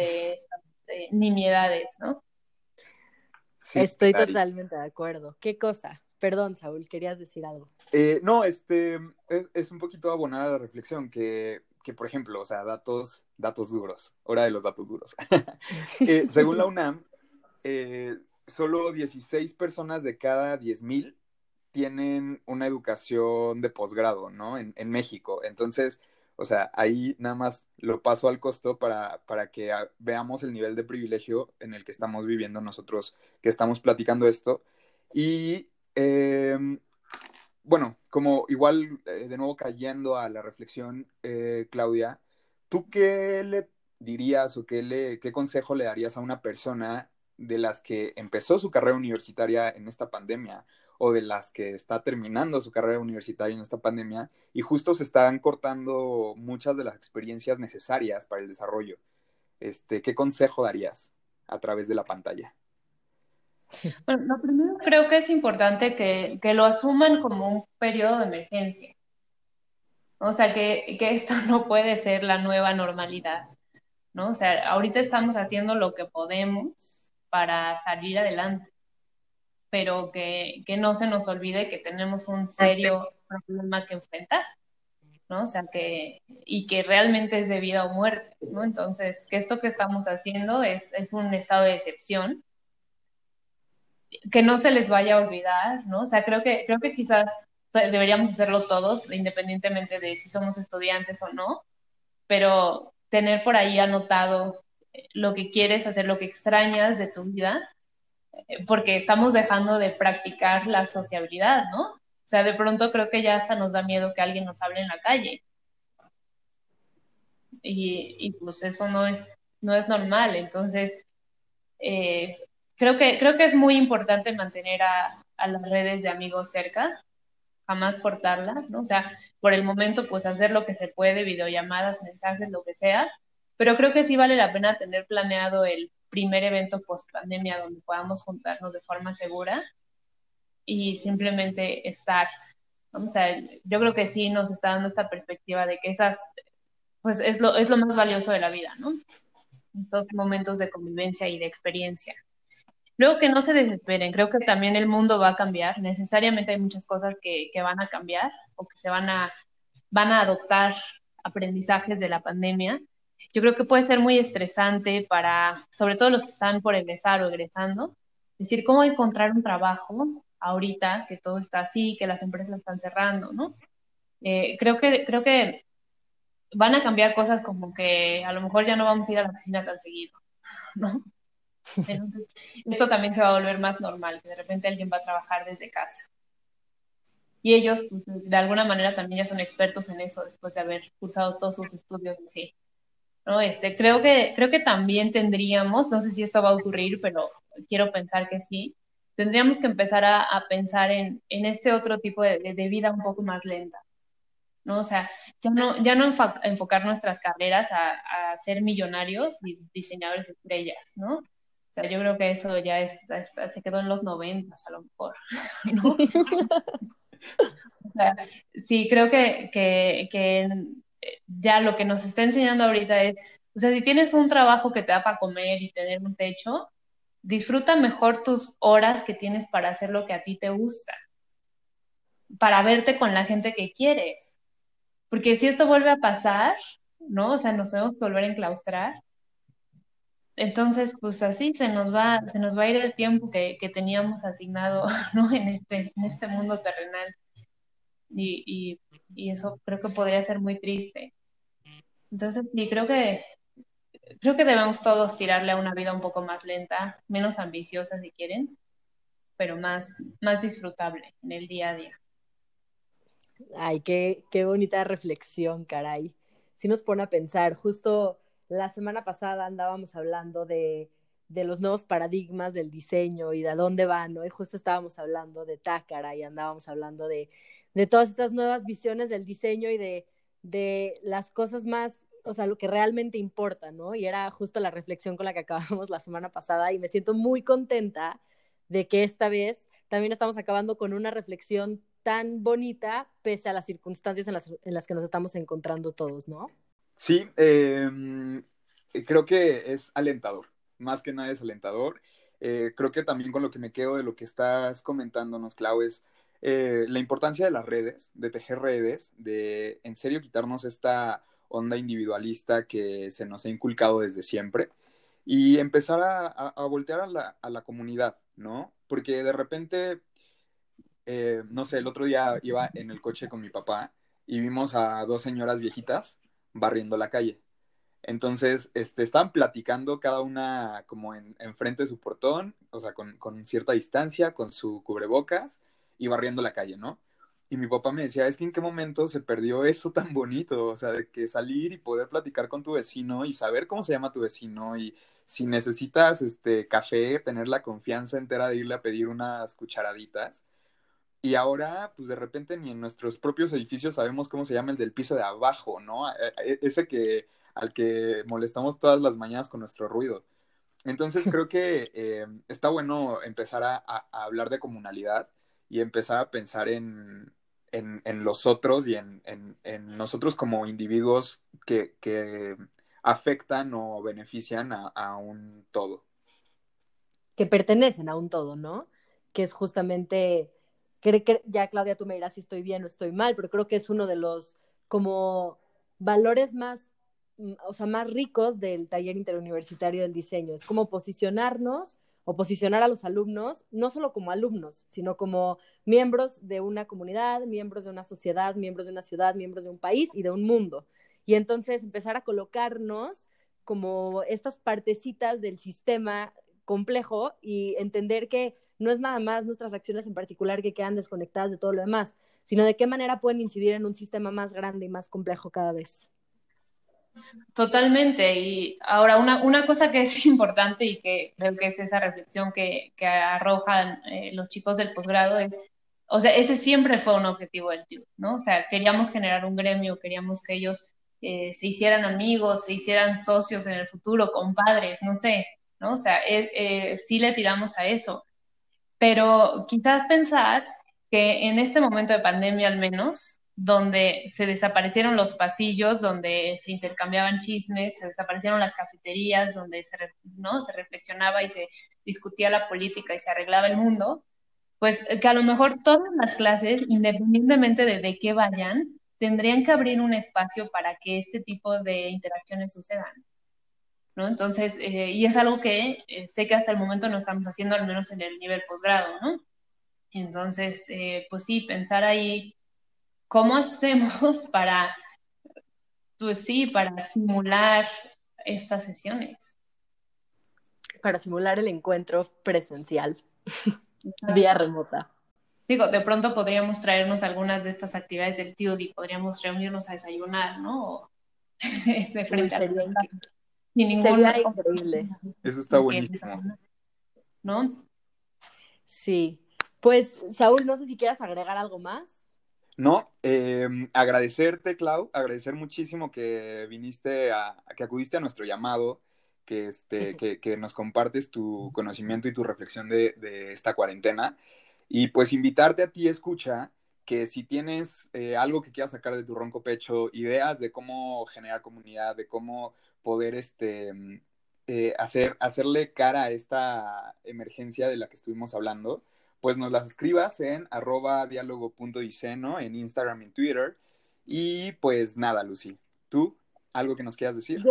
de estas de nimiedades, ¿no? Sí, Estoy totalmente de acuerdo. ¿Qué cosa? Perdón, Saúl, querías decir algo. Eh, no, este es, es, un poquito abonada la reflexión que, que, por ejemplo, o sea, datos, datos duros, hora de los datos duros. eh, según la UNAM, eh, solo 16 personas de cada 10.000 tienen una educación de posgrado, ¿no? En, en México. Entonces, o sea, ahí nada más lo paso al costo para, para que veamos el nivel de privilegio en el que estamos viviendo nosotros que estamos platicando esto. Y eh, bueno, como igual eh, de nuevo cayendo a la reflexión, eh, Claudia, ¿tú qué le dirías o qué, le, qué consejo le darías a una persona de las que empezó su carrera universitaria en esta pandemia o de las que está terminando su carrera universitaria en esta pandemia y justo se están cortando muchas de las experiencias necesarias para el desarrollo. Este, ¿Qué consejo darías a través de la pantalla? Bueno, lo primero creo que es importante que, lo asuman como un periodo de emergencia. O sea, que, que esto no puede ser la nueva normalidad. ¿no? O sea, ahorita estamos haciendo lo que podemos para salir adelante pero que, que, no se nos olvide que tenemos un serio problema que enfrentar, ¿no? O sea, que, y que realmente es de vida o muerte, ¿no? Entonces, que esto que estamos haciendo es, es un estado de excepción, que no se les vaya a olvidar, ¿no? O sea, creo que, creo que quizás deberíamos hacerlo todos, independientemente de si somos estudiantes o no, pero tener por ahí anotado lo que quieres hacer, lo que extrañas de tu vida, porque estamos dejando de practicar la sociabilidad, ¿no? O sea, de pronto creo que ya hasta nos da miedo que alguien nos hable en la calle. Y, y pues eso no es, no es normal. Entonces, eh, creo, que, creo que es muy importante mantener a, a las redes de amigos cerca, jamás cortarlas, ¿no? O sea, por el momento, pues hacer lo que se puede, videollamadas, mensajes, lo que sea, pero creo que sí vale la pena tener planeado el primer evento post pandemia donde podamos juntarnos de forma segura y simplemente estar. Vamos a yo creo que sí nos está dando esta perspectiva de que esas, pues es lo, es lo más valioso de la vida, ¿no? Estos momentos de convivencia y de experiencia. Luego que no se desesperen, creo que también el mundo va a cambiar. Necesariamente hay muchas cosas que, que van a cambiar o que se van a, van a adoptar aprendizajes de la pandemia. Yo creo que puede ser muy estresante para, sobre todo los que están por egresar o egresando, decir cómo encontrar un trabajo ahorita que todo está así, que las empresas están cerrando, ¿no? Eh, creo, que, creo que van a cambiar cosas como que a lo mejor ya no vamos a ir a la oficina tan seguido, ¿no? esto también se va a volver más normal, que de repente alguien va a trabajar desde casa. Y ellos, pues, de alguna manera, también ya son expertos en eso después de haber cursado todos sus estudios así. ¿No? Este, creo, que, creo que también tendríamos, no sé si esto va a ocurrir, pero quiero pensar que sí, tendríamos que empezar a, pensar en, en, este otro tipo de, de, vida un poco más lenta. ¿no? O sea, ya no, ya no enfocar nuestras carreras a, a, ser millonarios y diseñadores estrellas, ¿no? O sea, yo creo que eso ya es, se quedó en los 90 a lo mejor, ¿no? o sea, sí, creo que, que, que ya lo que nos está enseñando ahorita es, o sea, si tienes un trabajo que te da para comer y tener un techo, disfruta mejor tus horas que tienes para hacer lo que a ti te gusta, para verte con la gente que quieres. Porque si esto vuelve a pasar, ¿no? O sea, nos tenemos que volver a enclaustrar, entonces, pues así se nos va, se nos va a ir el tiempo que, teníamos asignado, ¿no? En este, en este mundo terrenal. Y, eso creo que podría ser muy triste. Entonces, sí, creo que, creo que debemos todos tirarle a una vida un poco más lenta, menos ambiciosa si quieren, pero más, más disfrutable en el día a día. Ay, qué, qué bonita reflexión, caray. Si nos pone a pensar, justo la semana pasada andábamos hablando de, de, los nuevos paradigmas del diseño y de a dónde van, ¿no? Y justo estábamos hablando de Tácara y andábamos hablando de, de todas estas nuevas visiones del diseño y de, de las cosas más, o sea, lo que realmente importa, ¿no? Y era justo la reflexión con la que acabamos la semana pasada y me siento muy contenta de que esta vez también estamos acabando con una reflexión tan bonita pese a las circunstancias en las, en las que nos estamos encontrando todos, ¿no? Sí, em, creo que es alentador, más que nada es alentador. Eh, creo que también con lo que me quedo de lo que estás comentándonos, Clau, es eh, la importancia de las redes, de tejer redes, de en serio quitarnos esta onda individualista que se nos ha inculcado desde siempre y empezar a, voltear a la, a la, comunidad, ¿no? Porque de repente, eh, no sé, el otro día iba en el coche con mi papá y vimos a dos señoras viejitas barriendo la calle. Entonces, este, estaban platicando cada una como en, frente de su portón, o sea, con, con, cierta distancia, con su cubrebocas y barriendo la calle, ¿no? Y mi papá me decía, es que en qué momento se perdió eso tan bonito, o sea, de que salir y poder platicar con tu vecino y saber cómo se llama tu vecino y si necesitas este café, tener la confianza entera de irle a pedir unas cucharaditas y ahora, pues de repente ni en nuestros propios edificios sabemos cómo se llama el del piso de abajo, ¿no? E, ese que al que molestamos todas las mañanas con nuestro ruido. Entonces creo que eh, está bueno empezar a, hablar de comunalidad y empezar a pensar en, en, los otros y en, en nosotros como individuos que, que, afectan o benefician a, a un todo. Que pertenecen a un todo, ¿no? Que es justamente ya Claudia, tú me dirás si estoy bien o estoy mal, pero creo que es uno de los como valores más, mm, o sea, más ricos del taller interuniversitario del diseño. Es como posicionarnos o posicionar a los alumnos, no solo como alumnos, sino como miembros de una comunidad, miembros de una sociedad, miembros de una ciudad, miembros de un país y de un mundo. Y entonces empezar a colocarnos como estas partecitas del sistema complejo y entender que no es nada más nuestras acciones en particular que quedan desconectadas de todo lo demás, sino de qué manera pueden incidir en un sistema más grande y más complejo cada vez. Totalmente. Y ahora, una, una cosa que es importante y que creo que es esa reflexión que, que arrojan eh, los chicos del posgrado es, o sea, ese siempre fue un objetivo del TIU, ¿no? O sea, queríamos generar un gremio, queríamos que ellos eh, se hicieran amigos, se hicieran socios en el futuro, compadres, no sé, ¿no? O sea, eh, sí le tiramos a eso. Pero quizás pensar que en este momento de pandemia al menos, donde se desaparecieron los pasillos, donde se intercambiaban chismes, se desaparecieron las cafeterías, donde se, ¿no? se reflexionaba y se discutía la política y se arreglaba el mundo, pues que a lo mejor todas las clases, independientemente de, de qué vayan, tendrían que abrir un espacio para que este tipo de interacciones sucedan. ¿no? Entonces, eh, y es algo que eh, sé que hasta el momento no estamos haciendo, al menos en el nivel posgrado, ¿no? Entonces, eh, pues sí, pensar ahí cómo hacemos para, pues sí, para simular estas sesiones. Para simular el encuentro presencial, vía remota. Digo, de pronto podríamos traernos algunas de estas actividades del TUDI, podríamos reunirnos a desayunar, ¿no? este, frente a sin ninguna increíble. Eso está buenísimo. ¿No? Sí. Pues, Saúl, no sé si quieras agregar algo más. No, em, agradecerte, Clau, agradecer muchísimo que viniste a, que acudiste a nuestro llamado, que, este, que, nos compartes tu conocimiento y tu reflexión de, de, esta cuarentena. Y pues invitarte a ti, escucha, que si tienes eh, algo que quieras sacar de tu ronco pecho, ideas de cómo generar comunidad, de cómo poder este, eh, hacer, hacerle cara a esta emergencia de la que estuvimos hablando, pues nos las escribas en arroba diálogo.diceno en Instagram y en Twitter. Y pues nada, Lucy, ¿tú algo que nos quieras decir?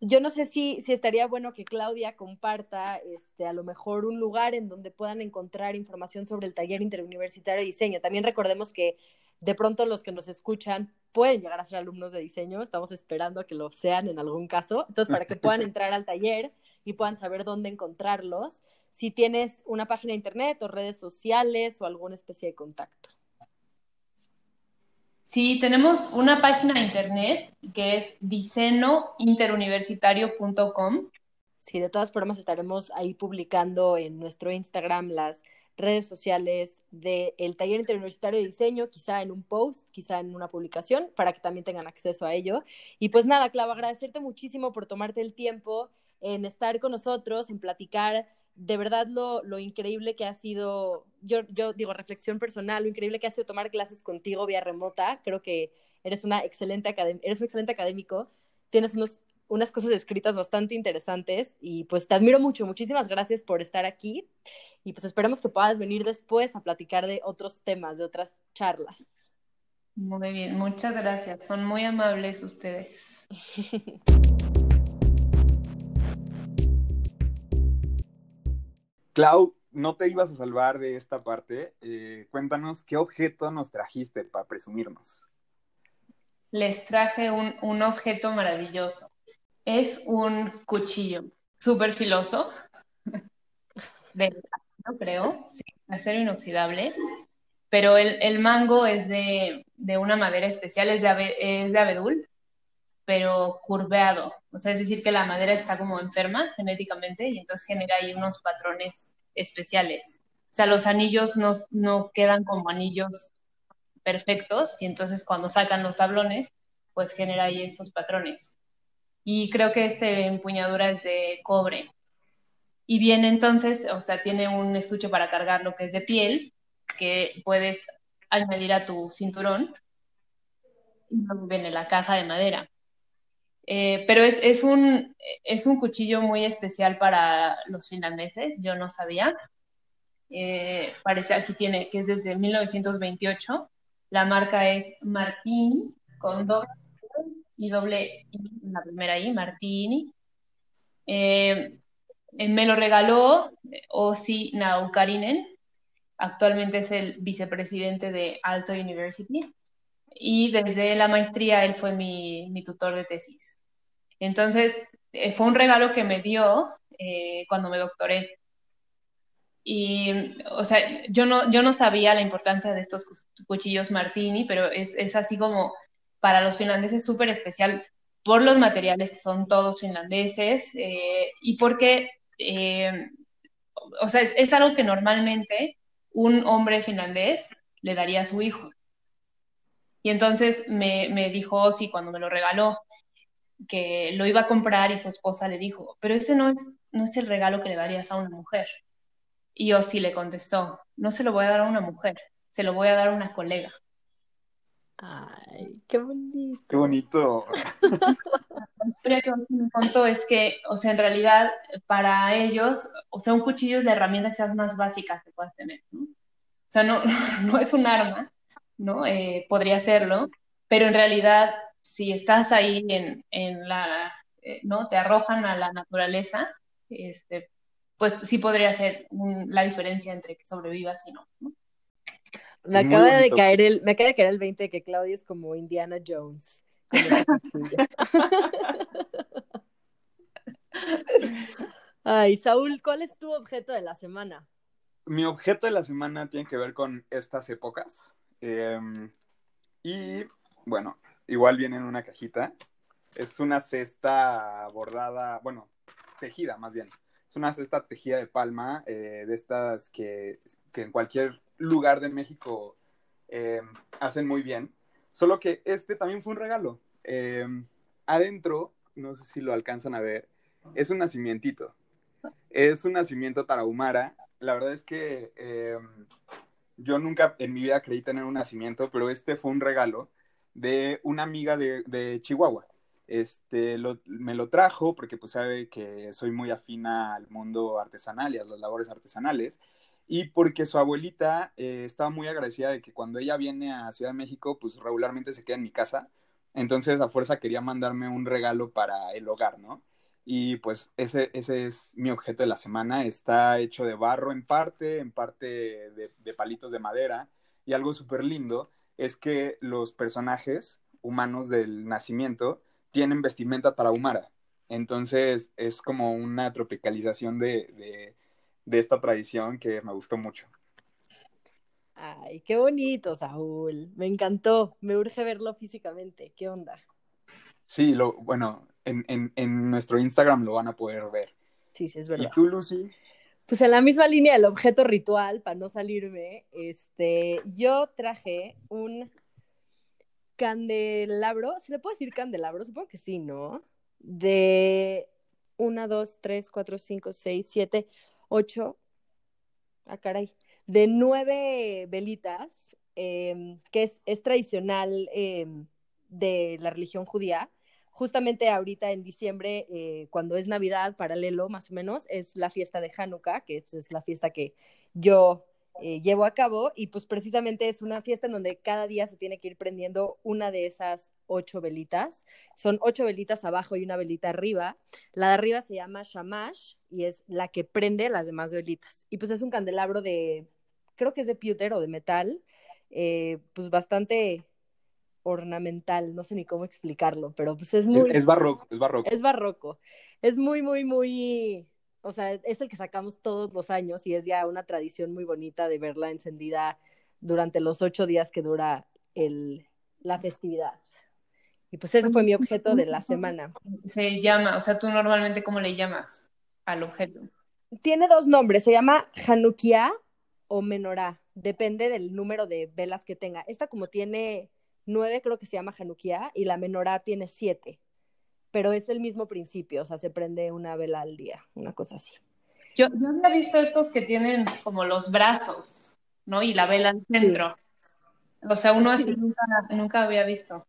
Yo, no sé si, si estaría bueno que Claudia comparta este, a lo mejor un lugar en donde puedan encontrar información sobre el taller interuniversitario de diseño. También recordemos que de pronto los que nos escuchan pueden llegar a ser alumnos de diseño, estamos esperando a que lo sean en algún caso, entonces para que puedan entrar al taller y puedan saber dónde encontrarlos, si tienes una página de internet o redes sociales o alguna especie de contacto. Sí, tenemos una página de internet que es disenointeruniversitario.com. Sí, de todas formas estaremos ahí publicando en nuestro Instagram las redes sociales del Taller Interuniversitario de Diseño, quizá en un post, quizá en una publicación, para que también tengan acceso a ello. Y pues nada, Clau, agradecerte muchísimo por tomarte el tiempo en estar con nosotros, en platicar de verdad lo, lo increíble que ha sido, yo, yo digo reflexión personal, lo increíble que ha sido tomar clases contigo vía remota. Creo que eres, una excelente eres un excelente académico, tienes unos unas cosas escritas bastante interesantes y pues te admiro mucho. Muchísimas gracias por estar aquí y pues esperemos que puedas venir después a platicar de otros temas, de otras charlas. Muy bien, muchas gracias. Son muy amables ustedes. Clau, no te ibas a salvar de esta parte. Eh, cuéntanos qué objeto nos trajiste para presumirnos. Les traje un, un objeto maravilloso es un cuchillo súper filoso, de acero, creo, sí, acero inoxidable, pero el, mango es de, una madera especial, es de, es de abedul, pero curveado, o sea, es decir, que la madera está como enferma genéticamente y entonces genera ahí unos patrones especiales. O sea, los anillos no, no quedan como anillos perfectos y entonces cuando sacan los tablones, pues genera ahí estos patrones y creo que este empuñadura es de cobre. Y viene entonces, o sea, tiene un estuche para cargar lo que es de piel, que puedes añadir a tu cinturón. Y luego viene la caja de madera. Eh, pero es, es, un, es un cuchillo muy especial para los finlandeses, yo no sabía. Eh, parece aquí tiene que es desde 1928. La marca es Martín con doble y doble I, la primera I, Martini. Eh, me lo regaló Osi Naukarinen, actualmente es el vicepresidente de Alto University, y desde la maestría él fue mi, mi tutor de tesis. Entonces, eh, fue un regalo que me dio eh, cuando me doctoré. Y, o sea, yo no, yo no sabía la importancia de estos cuchillos Martini, pero es, es así como para los finlandeses súper especial por los materiales que son todos finlandeses eh, y porque, o sea, es, algo que normalmente un hombre finlandés le daría a su hijo. Y entonces me, me dijo, sí, cuando me lo regaló, que lo iba a comprar y su esposa le dijo, pero ese no es, no es el regalo que le darías a una mujer. Y sí le contestó, no se lo voy a dar a una mujer, se lo voy a dar a una colega. Ay, qué bonito. Qué bonito. La historia que me contó es que, o sea, en realidad para ellos, o sea, un cuchillo es la herramienta quizás más básica que puedas tener, ¿no? O sea, no, no es un arma, ¿no? Eh, podría serlo, pero en realidad, si estás ahí en, en la, eh, ¿no? Te arrojan a la naturaleza, este, pues sí podría ser la diferencia entre que sobrevivas y no. Me acaba de caer el, me acaba de caer el 20 de que Claudia es como Indiana Jones. Ay, Saúl, ¿cuál es tu objeto de la semana? Mi objeto de la semana tiene que ver con estas épocas. Em, y bueno, igual viene en una cajita. Es una cesta bordada, bueno, tejida más bien una cesta tejida de palma, eh, de estas que, en cualquier lugar de México eh, hacen muy bien. Solo que este también fue un regalo. Eh, adentro, no sé si lo alcanzan a ver, es un nacimientito. Es un nacimiento tarahumara. La verdad es que yo nunca en mi vida creí tener un nacimiento, pero este fue un regalo de una amiga de Chihuahua. Este, me lo trajo porque pues sabe que soy muy afina al mundo artesanal y a las labores artesanales. Y porque su abuelita eh, estaba muy agradecida de que cuando ella viene a Ciudad de México pues regularmente se queda en mi casa, entonces a fuerza quería mandarme un regalo para el hogar, ¿no? Y pues ese, ese es mi objeto de la semana, está hecho de barro en parte, en parte de, de palitos de madera y algo súper lindo es que los personajes humanos del nacimiento tienen vestimenta tarahumara. Entonces es como una tropicalización de, esta tradición que me gustó mucho. Ay, qué bonito, Saúl. Me encantó. Me urge verlo físicamente. ¿Qué onda? Sí, lo, bueno, en, en, nuestro Instagram lo van a poder ver. Sí, sí, es verdad. ¿Y tú, Lucy? Pues en la misma línea del objeto ritual, para no salirme, este, yo traje un candelabro, ¿se le puede decir candelabro? Supongo que sí, ¿no? De una, dos, tres, cuatro, cinco, seis, siete, ocho, ah, caray, de nueve velitas, em, que es, es tradicional em, de la religión judía. Justamente ahorita en diciembre, eh, cuando es Navidad, paralelo más o menos, es la fiesta de Hanukkah, que es la fiesta que yo eh, llevo a cabo y pues precisamente es una fiesta en donde cada día se tiene que ir prendiendo una de esas ocho velitas. Son ocho velitas abajo y una velita arriba. La de arriba se llama shamash y es la que prende las demás velitas. Y pues es un candelabro de, creo que es de pewter o de metal, eh, pues bastante ornamental, no sé ni cómo explicarlo, pero pues es muy... es barroco, es barroco. Es barroco. Es muy, muy, muy o sea, es el que sacamos todos los años y es ya una tradición muy bonita de verla encendida durante los ocho días que dura el, la festividad. Y pues ese fue mi objeto de la semana. Se llama, o sea, tú normalmente cómo le llamas al objeto. Tiene dos nombres, se llama Hanukkah o Menorá, depende del número de velas que tenga. Esta como tiene nueve, creo que se llama Hanukkah, y la Menorá tiene siete pero es el mismo principio, o sea, se prende una vela al día, una cosa así. Yo, yo había visto estos que tienen como los brazos, ¿no? Y la vela al centro. O sea, uno así nunca, nunca había visto.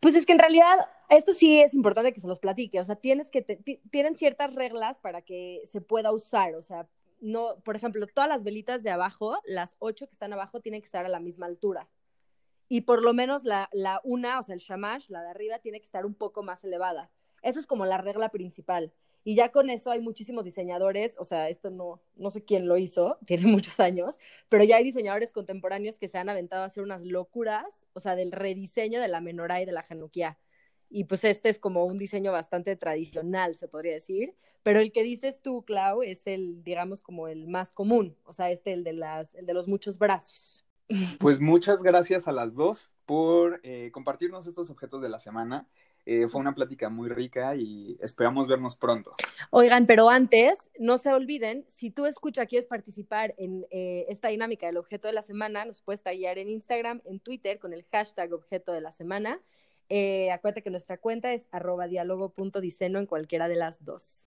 Pues es que en realidad esto sí es importante que se los platique, o sea, tienes que tienen ciertas reglas para que se pueda usar, o sea, no, por ejemplo, todas las velitas de abajo, las ocho que están abajo tienen que estar a la misma altura y por lo menos la, la, una, o sea, el shamash, la de arriba, tiene que estar un poco más elevada. Esa es como la regla principal. Y ya con eso hay muchísimos diseñadores, o sea, esto no, no sé quién lo hizo, tiene muchos años, pero ya hay diseñadores contemporáneos que se han aventado a hacer unas locuras, o sea, del rediseño de la menorá y de la januquía. y pues este es como un diseño bastante tradicional, se podría decir, pero el que dices tú, Clau, es el, digamos, como el más común, o sea, este, el de, las, el de los muchos brazos. Pues muchas gracias a las dos por eh, compartirnos estos objetos de la semana. Eh, fue una plática muy rica y esperamos vernos pronto. Oigan, pero antes, no se olviden, si tú escuchas, quieres participar en eh, esta dinámica del objeto de la semana, nos puedes tallar en Instagram, en Twitter con el hashtag objeto de la semana. Acuérdate que nuestra cuenta es arroba diálogo.diceno en cualquiera de las dos.